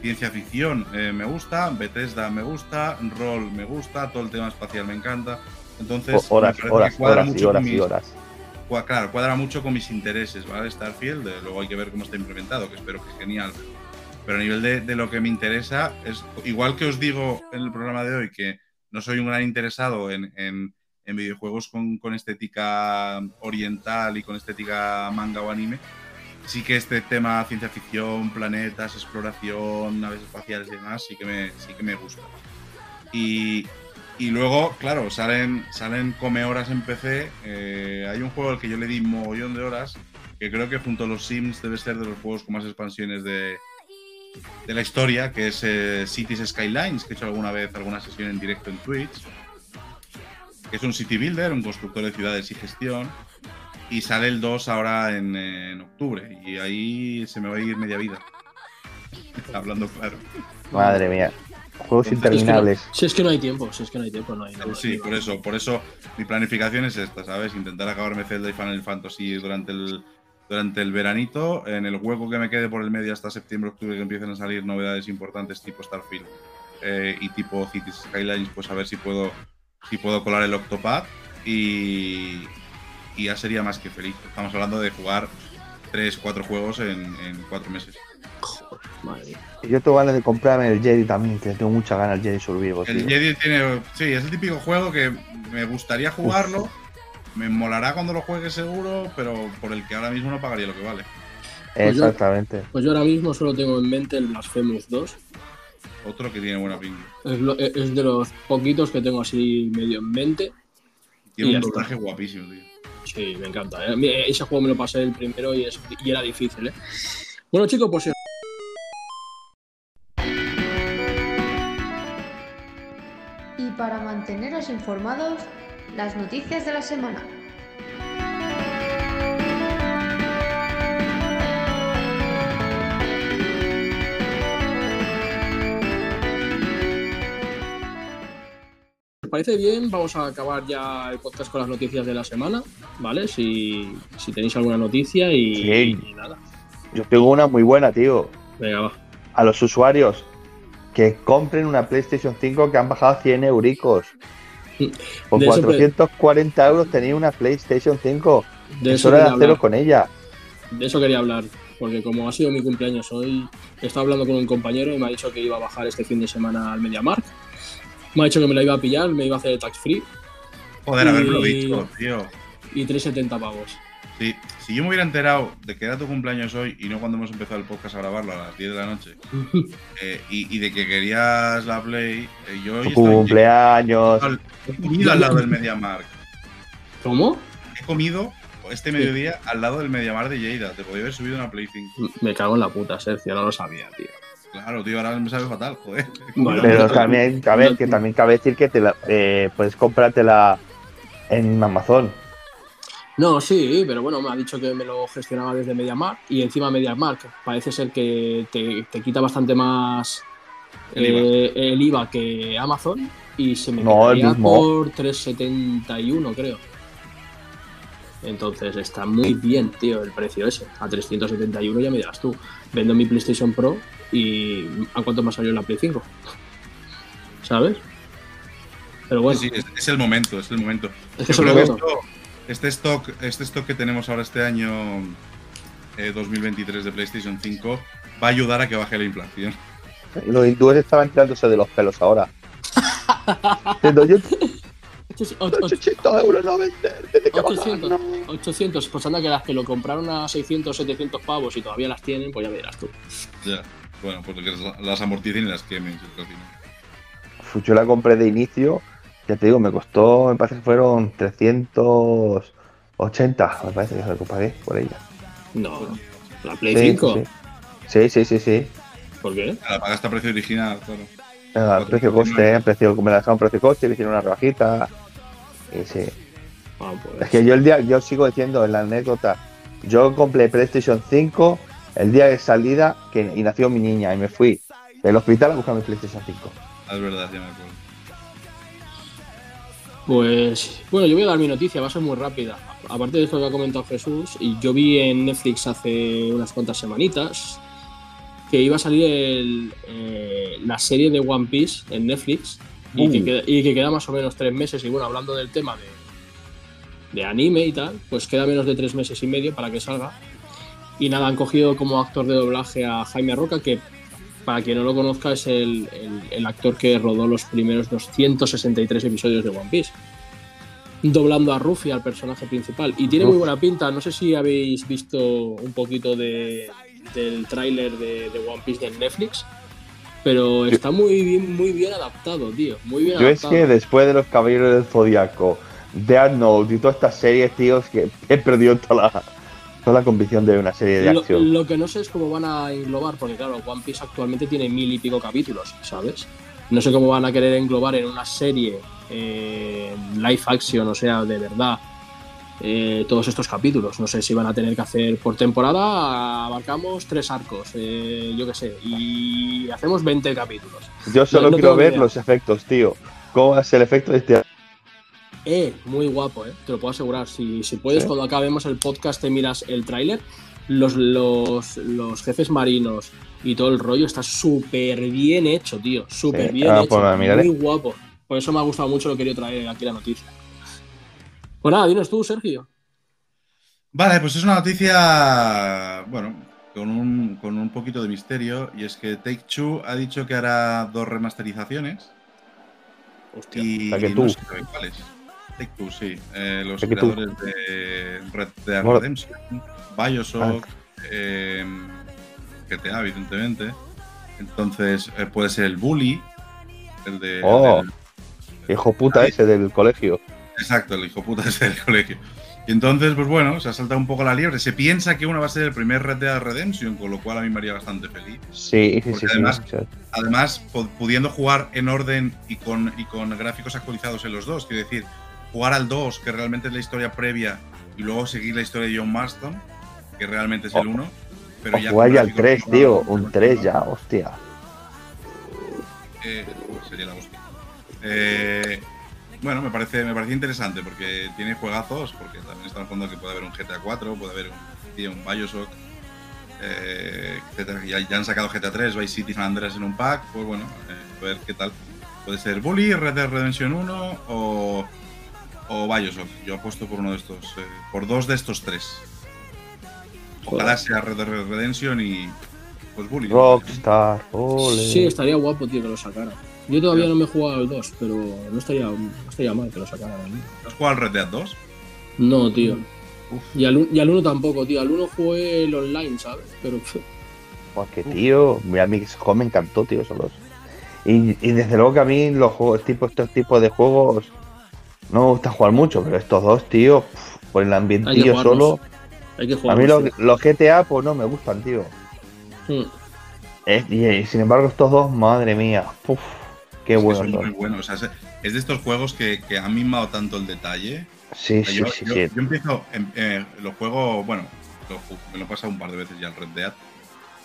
ciencia ficción eh, me gusta, Bethesda me gusta, Roll me gusta, todo el tema espacial me encanta. Entonces, O- horas, me horas, que horas y mucho horas y horas. claro, cuadra mucho con mis intereses, ¿vale? Starfield, eh, luego hay que ver cómo está implementado, que espero que es genial. Pero a nivel de, de lo que me interesa, es igual que os digo en el programa de hoy que no soy un gran interesado en, en- en videojuegos con, con estética oriental y con estética manga o anime. Sí que este tema ciencia ficción, planetas, exploración, naves espaciales y demás, sí que me, sí que me gusta. Y, y luego, claro, salen, salen come horas en PC. eh, hay un juego al que yo le di mogollón de horas, que creo que junto a los Sims debe ser de los juegos con más expansiones de, de la historia, que es eh, Cities Skylines, que he hecho alguna vez alguna sesión en directo en Twitch. Que es un city builder, un constructor de ciudades y gestión. Y sale el 2 ahora en, en octubre. Y ahí se me va a ir media vida. *laughs* Hablando claro. Madre mía. Juegos Entonces, interminables. Si es que no hay tiempo, si es que no hay tiempo, no hay. no Sí, por eso, por eso mi planificación es esta, ¿sabes? Intentar acabarme Zelda y Final Fantasy durante el, durante el veranito, en el hueco que me quede por el medio hasta septiembre, octubre, que empiecen a salir novedades importantes tipo Starfield eh, y tipo Cities Skylines, pues a ver si puedo, si puedo colar el Octopath y, y ya sería más que feliz. Estamos hablando de jugar 3, 4 juegos en, en 4 meses. Joder, madre yo tengo ganas de comprarme el Jedi también, que tengo muchas ganas al Jedi Survival. El tío. Jedi tiene. Sí, es el típico juego que me gustaría jugarlo. Me molará cuando lo juegue seguro, pero por el que ahora mismo no pagaría lo que vale. Pues yo- Exactamente. Pues yo ahora mismo solo tengo en mente el Blasphemous 2. Otro que tiene buena pinta. Es, lo- es de los poquitos que tengo así medio en mente. Tiene Y un está. doblaje guapísimo, tío. Sí, me encanta. ¿eh? Ese juego me lo pasé el primero y, es- y era difícil. ¿eh? Bueno, chicos, pues si Y para manteneros informados, las noticias de la semana. Parece bien, vamos a acabar ya el podcast con las noticias de la semana, ¿vale? Si, si tenéis alguna noticia y, Sí. y nada. Yo tengo una muy buena, tío. Venga, va. A los usuarios que compren una PlayStation 5 que han bajado 100 euricos. Por De eso que- 440 euros tenéis una PlayStation 5. De Es eso, hora de quería hacerlo hablar, con ella. de eso quería hablar, porque como ha sido mi cumpleaños hoy, he estado hablando con un compañero y me ha dicho que iba a bajar este fin de semana al MediaMarkt. Me ha dicho que me la iba a pillar, me iba a hacer tax free Joder, haberlo Y- dicho, tío. y 3,70 pavos. Sí, si yo me hubiera enterado de que era tu cumpleaños hoy y no cuando hemos empezado el podcast a grabarlo a las 10 de la noche, *laughs* eh, y, y de que querías la Play, eh, yo hoy cumpleaños. al- he comido al lado del MediaMarkt. ¿Cómo? He comido este mediodía al lado del MediaMarkt de Lleida. Te podía haber subido una Play 5. Me cago en la puta, Sergio, no lo sabía, tío. Claro, tío, ahora me sabe fatal, joder. Bueno, Pero no, también cabe, que también cabe decir que te la, eh, puedes comprártela en Amazon. No, sí, pero bueno, me ha dicho que me lo gestionaba desde MediaMark y encima MediaMark parece ser que te, te quita bastante más El IVA. eh, el IVA que Amazon y se me No, quedaría por 371, creo. Entonces está muy bien, tío, el precio ese. A 371 ya me dirás tú. Vendo mi PlayStation Pro y ¿a cuánto me ha salido la Play 5? ¿Sabes? Pero bueno, Sí, sí, es, es el momento, es el momento. es que Yo creo que esto- este stock, este stock que tenemos ahora este año eh, 2023 de PlayStation 5 va a ayudar a que baje la inflación. Los hindúes estaban tirándose de los pelos ahora. *laughs* Yo Ocho- ocho- 800 euros no vender, tiene que bajar, 800, no. 800, pues anda que las que lo compraron a 600, 700 pavos y todavía las tienen, pues ya verás tú. Ya. Bueno, pues que las amorticen y las quemen. Yo la compré de inicio, ya te digo, me costó, me parece que fueron 380, me parece que se la compré por ella. No, la Play Sí, 5. sí. Sí, sí, sí, sí. ¿Por qué? La pagaste a precio original, claro. El precio coste, el precio, me la dejaron precio coste, me hicieron una rebajita. Y sí. Ah, pues. Es que yo el día, yo sigo diciendo en la anécdota, yo compré PlayStation 5 el día de salida que, y nació mi niña y me fui del hospital a buscar mi PlayStation 5. Ah, Es verdad, ya me acuerdo. Pues bueno, yo voy a dar mi noticia, va a ser muy rápida. Aparte de esto que ha comentado Jesús, y yo vi en Netflix hace unas cuantas semanitas que iba a salir el, eh, la serie de One Piece en Netflix y, que Uh. queda, y que queda más o menos tres meses. Y bueno, hablando del tema de, de anime y tal, pues queda menos de tres meses y medio para que salga. Y nada, han cogido como actor de doblaje a Jaime Roca, que para quien no lo conozca es el, el- el actor que rodó los primeros 263 episodios de One Piece. Doblando a Ruffy, al personaje principal. Y tiene muy buena pinta. No sé si habéis visto un poquito de, del tráiler de, de One Piece de Netflix. Pero está muy bien, muy bien adaptado, tío. Muy bien Yo es que después de los Caballeros del Zodiaco, Death Note y todas estas series, tío, es que he perdido toda la, toda la convicción de una serie de Lo, acción. lo que no sé es cómo van a englobar, porque claro, One Piece actualmente tiene mil y pico capítulos, ¿sabes? No sé cómo van a querer englobar en una serie eh, live action, o sea, de verdad, eh, todos estos capítulos. No sé si van a tener que hacer por temporada, abarcamos tres arcos, eh, yo qué sé, y hacemos 20 capítulos. Yo solo no- no quiero ver idea. los efectos, tío. ¿Cómo es el efecto de este? Eh, muy guapo, eh. Te lo puedo asegurar. Si, si puedes, ¿Sí? cuando acabemos el podcast, te miras el tráiler. Los, los, los jefes marinos y todo el rollo está súper bien hecho, tío. Súper Sí, bien ah, hecho. pues muy guapo. Por eso me ha gustado mucho, lo quería traer aquí la noticia. Pues nada, dinos tú, Sergio. Vale, pues es una noticia, bueno, con un, con un poquito de misterio, y es que Take Two ha dicho que hará dos remasterizaciones Hostia. y Take no sé cuáles. Take Two, sí. Eh, los Take Two. creadores de Red Dead. Redemption, Bioshock, eh, GTA, evidentemente. Entonces, eh, puede ser el Bully, el de... el Oh. Hijo puta ese del colegio. Exacto, el hijo puta ese del colegio. Y entonces, pues bueno, se ha saltado un poco la liebre. Se piensa que uno va a ser el primer Red Dead Redemption, con lo cual a mí me haría bastante feliz. Sí, sí, sí. además- sí. Además, pu- pudiendo jugar en orden y con, y con gráficos actualizados en los dos, quiero decir, jugar al 2, que realmente es la historia previa, y luego seguir la historia de John Marston, que realmente es el O- 1. Pero O ya jugar ya al gráficos 3, mejorados, tío. Un 3 ya, hostia. Eh, sería la hostia. Eh, bueno, me parece, me parece interesante porque tiene juegazos, porque también estamos hablando que puede haber un GTA 4, puede haber un, un Bioshock, eh, etcétera. Ya, ya han sacado GTA 3, Vice City San Andreas en un pack, pues bueno, eh, a ver qué tal. Puede ser Bully, Red Dead Redemption 1 o, o Bioshock. Yo apuesto por uno de estos, eh, por dos de estos tres. Ojalá sea Red Dead Redemption y pues Bully. ¿no? Rockstar, ole. Sí, estaría guapo, tío, que lo sacaran. Yo todavía no me he jugado al 2, pero no estaría, no estaría mal que lo sacaran. ¿eh? ¿Has jugado al Red Dead 2? No, tío. Uf. Y al, y al 1 tampoco, tío. Al 1 jugué el online, ¿sabes? Pero pf, *laughs* Buah, que tío, mira, a mí ese juego me encantó, tío, esos dos. Y, y desde luego que a mí los juegos, tipo, estos tipos de juegos no me gusta jugar mucho, pero estos dos, tío, pf, por el ambientillo jugarlos. solo. hay que A jugar. mí los, los GTA, pues no me gustan, tío. Hmm. Eh, y, y sin embargo, estos dos, madre mía. Uf, qué Es que buenos son muy son. buenos. O sea, es, de estos juegos que, que han mimado tanto el detalle. Sí, O sea, sí, yo, sí, yo- sí. yo empiezo, em- eh, lo juego, bueno, lo me lo he pasado un par de veces ya el Red Dead.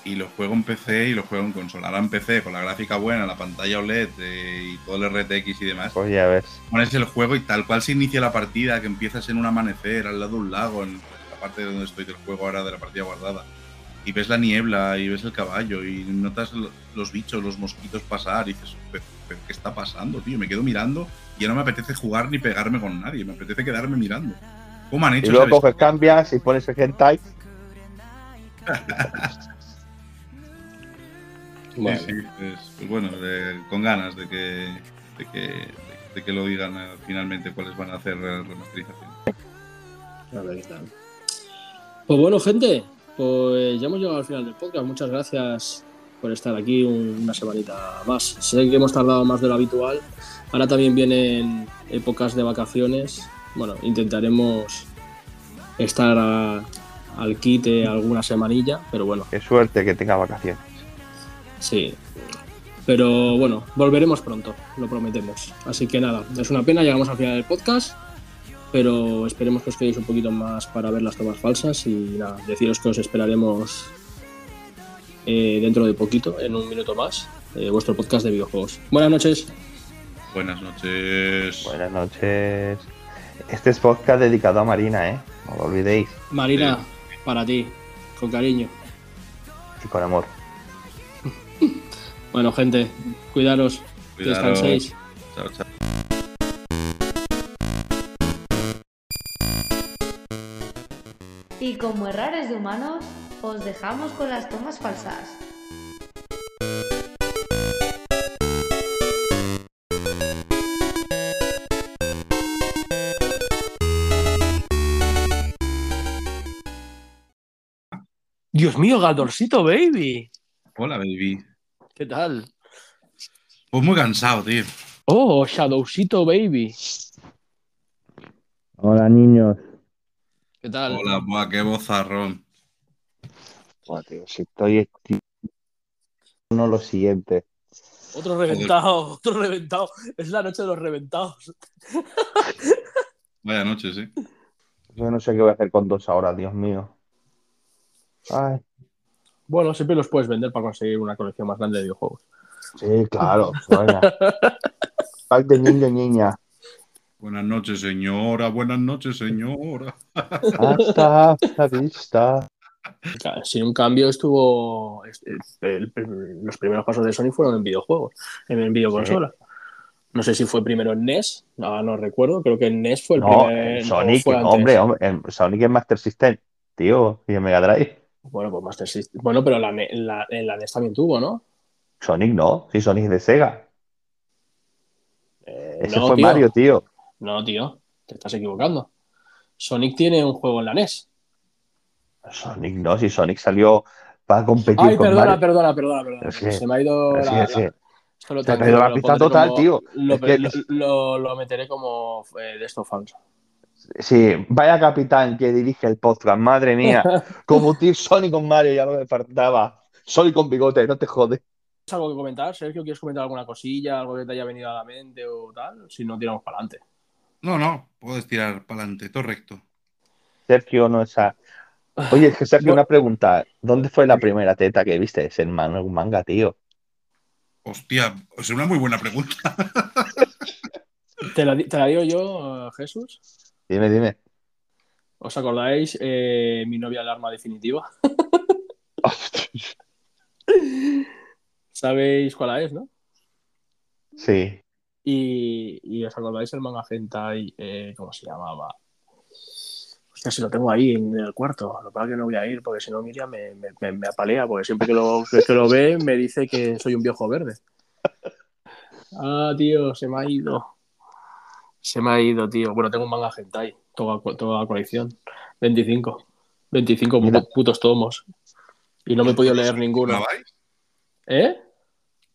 Y lo juego en PC y lo juego en consola. Ahora en PC con la gráfica buena, la pantalla OLED eh, y todo el RTX y demás. Pues ya ves. Pones el juego y tal cual se inicia la partida, que empiezas en un amanecer al lado de un lago, en la parte donde estoy del juego ahora de la partida guardada. Y ves la niebla y ves el caballo y notas lo- los bichos, los mosquitos pasar y dices, pero, pero ¿qué está pasando, tío? Me quedo mirando y ya no me apetece jugar ni pegarme con nadie, me apetece quedarme mirando. ¿Cómo han Y hecho? luego esa coges, cambias y pones el hentai. *laughs* Sí, Bueno, sí, pues, pues bueno, de- con ganas de que, de que, de, que lo digan eh, finalmente cuáles van a hacer la remasterización. a ver qué tal. Pues bueno, gente, pues ya hemos llegado al final del podcast. Muchas gracias por estar aquí un- una semanita más. Sé que hemos tardado más de lo habitual. Ahora también vienen épocas de vacaciones. Bueno, intentaremos estar a- al quite alguna semanilla, pero bueno, Qué suerte que tenga vacaciones. Sí. Pero bueno, volveremos pronto, lo prometemos. Así que nada, es una pena, llegamos al final del podcast, pero esperemos que os quedéis un poquito más para ver las tomas falsas y nada, deciros que os esperaremos eh, dentro de poquito, en un minuto más, eh, vuestro podcast de videojuegos. Buenas noches. Buenas noches. Buenas noches. Este es podcast dedicado a Marina, ¿eh? No lo olvidéis. Marina, para ti, con cariño. Y con amor. Bueno, gente, cuidaros, que Cuidaros. descanséis. Chao, chao. Y como errores de humanos, os dejamos con las tomas falsas. Dios mío, Galdorcito, baby. Hola, baby. ¿Qué tal? Pues muy cansado, tío. Oh, Shadowcito, baby. Hola, niños. ¿Qué tal? Hola, buah, qué bozarrón. Buah, tío, si estoy. esti- No lo siguiente. Otro reventado, otro reventado. Es la noche de los reventados. Vaya noche, sí. Yo no sé qué voy a hacer con dos ahora, Dios mío. Ay, Bueno, siempre los puedes vender para conseguir una colección más grande de videojuegos. sí, claro. *laughs* Pack de niño, niña. Buenas noches, señora. Buenas noches, señora. Hasta la vista. Claro, Sin un cambio estuvo. el- el- los primeros pasos de Sony fueron en videojuegos, en, en videoconsolas. No sé si fue primero en NES, no, no recuerdo. Creo que en NES fue el No, primer. Sonic, fue hombre, hombre, en Sonic es Master System, tío, y en Mega Drive. Bueno, pues Master System. Bueno, pero la, la- en la NES también tuvo, ¿no? Sonic no, sí, Sonic de Sega. Eh, Ese no, fue tío. Mario, tío. No, tío, te estás equivocando. Sonic tiene un juego en la NES. Sonic no, si Sonic salió para competir Ay, con perdona, Mario. perdona, perdona, perdona. Sí. Se me ha ido Sí, la, sí. Te ha caído la pista total, como- tío. Lo, Es que- lo- lo- lo meteré como eh, de esto falso. Sí, vaya capitán que dirige el podcast, madre mía. *laughs* Competir Sonic con Mario, ya no me faltaba. Sonic con bigote, no te jodes. ¿Tienes algo que comentar, Sergio? ¿Quieres comentar alguna cosilla, algo que te haya venido a la mente o tal? Si no, tiramos para adelante. No, no, puedes tirar para adelante, todo recto. Sergio no es a... Oye, es que Sergio, *laughs* una pregunta. ¿Dónde fue la primera teta que viste? Es en man- un manga, tío. Hostia, es una muy buena pregunta. *laughs* ¿Te la, di- te la digo yo, eh, Jesús? Dime, dime. ¿Os acordáis? eh, mi novia el arma definitiva. *laughs* ¿Sabéis cuál es, no? Sí. Y, y os acordáis el manga hentai, eh, ¿cómo se llamaba? Hostia, si lo tengo ahí en el cuarto. Lo que pasa es que no voy a ir porque si no Miriam me, me, apalea porque siempre que lo, que lo ve me dice que soy un viejo verde. *laughs* Ah, tío, se me ha ido. Se me ha ido, tío. Bueno, tengo un manga hentai, toda, toda la colección. 25. 25 Mira. pu- putos tomos. Y no me he podido leer ninguno. ¿Eh?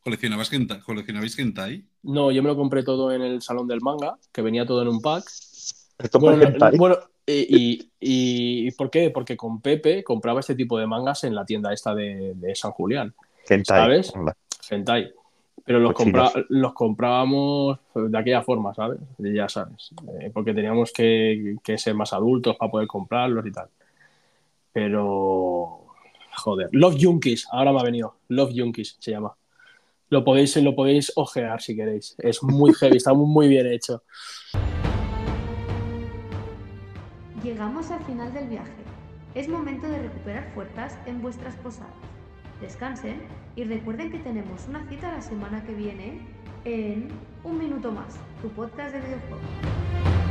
¿Coleccionabais hentai? ¿Coleccionabais hentai? No, yo me lo compré todo en el salón del manga, que venía todo en un pack. Esto Bueno, hentai. bueno, y, y- y- ¿y por qué? Porque con Pepe compraba este tipo de mangas en la tienda esta de, de San Julián. Hentai. ¿Sabes? Hentai. Pero los, compra- los comprábamos de aquella forma, ¿sabes? Ya sabes. Eh, porque teníamos que, que ser más adultos para poder comprarlos y tal. Pero. Joder. Love Junkies, ahora me ha venido. Love Junkies se llama. Lo podéis, lo podéis ojear si queréis. Es muy heavy, está muy, muy bien hecho. Llegamos al final del viaje. Es momento de recuperar fuerzas en vuestras posadas. Descansen y recuerden que tenemos una cita la semana que viene en Un Minuto Más, tu podcast de videojuegos.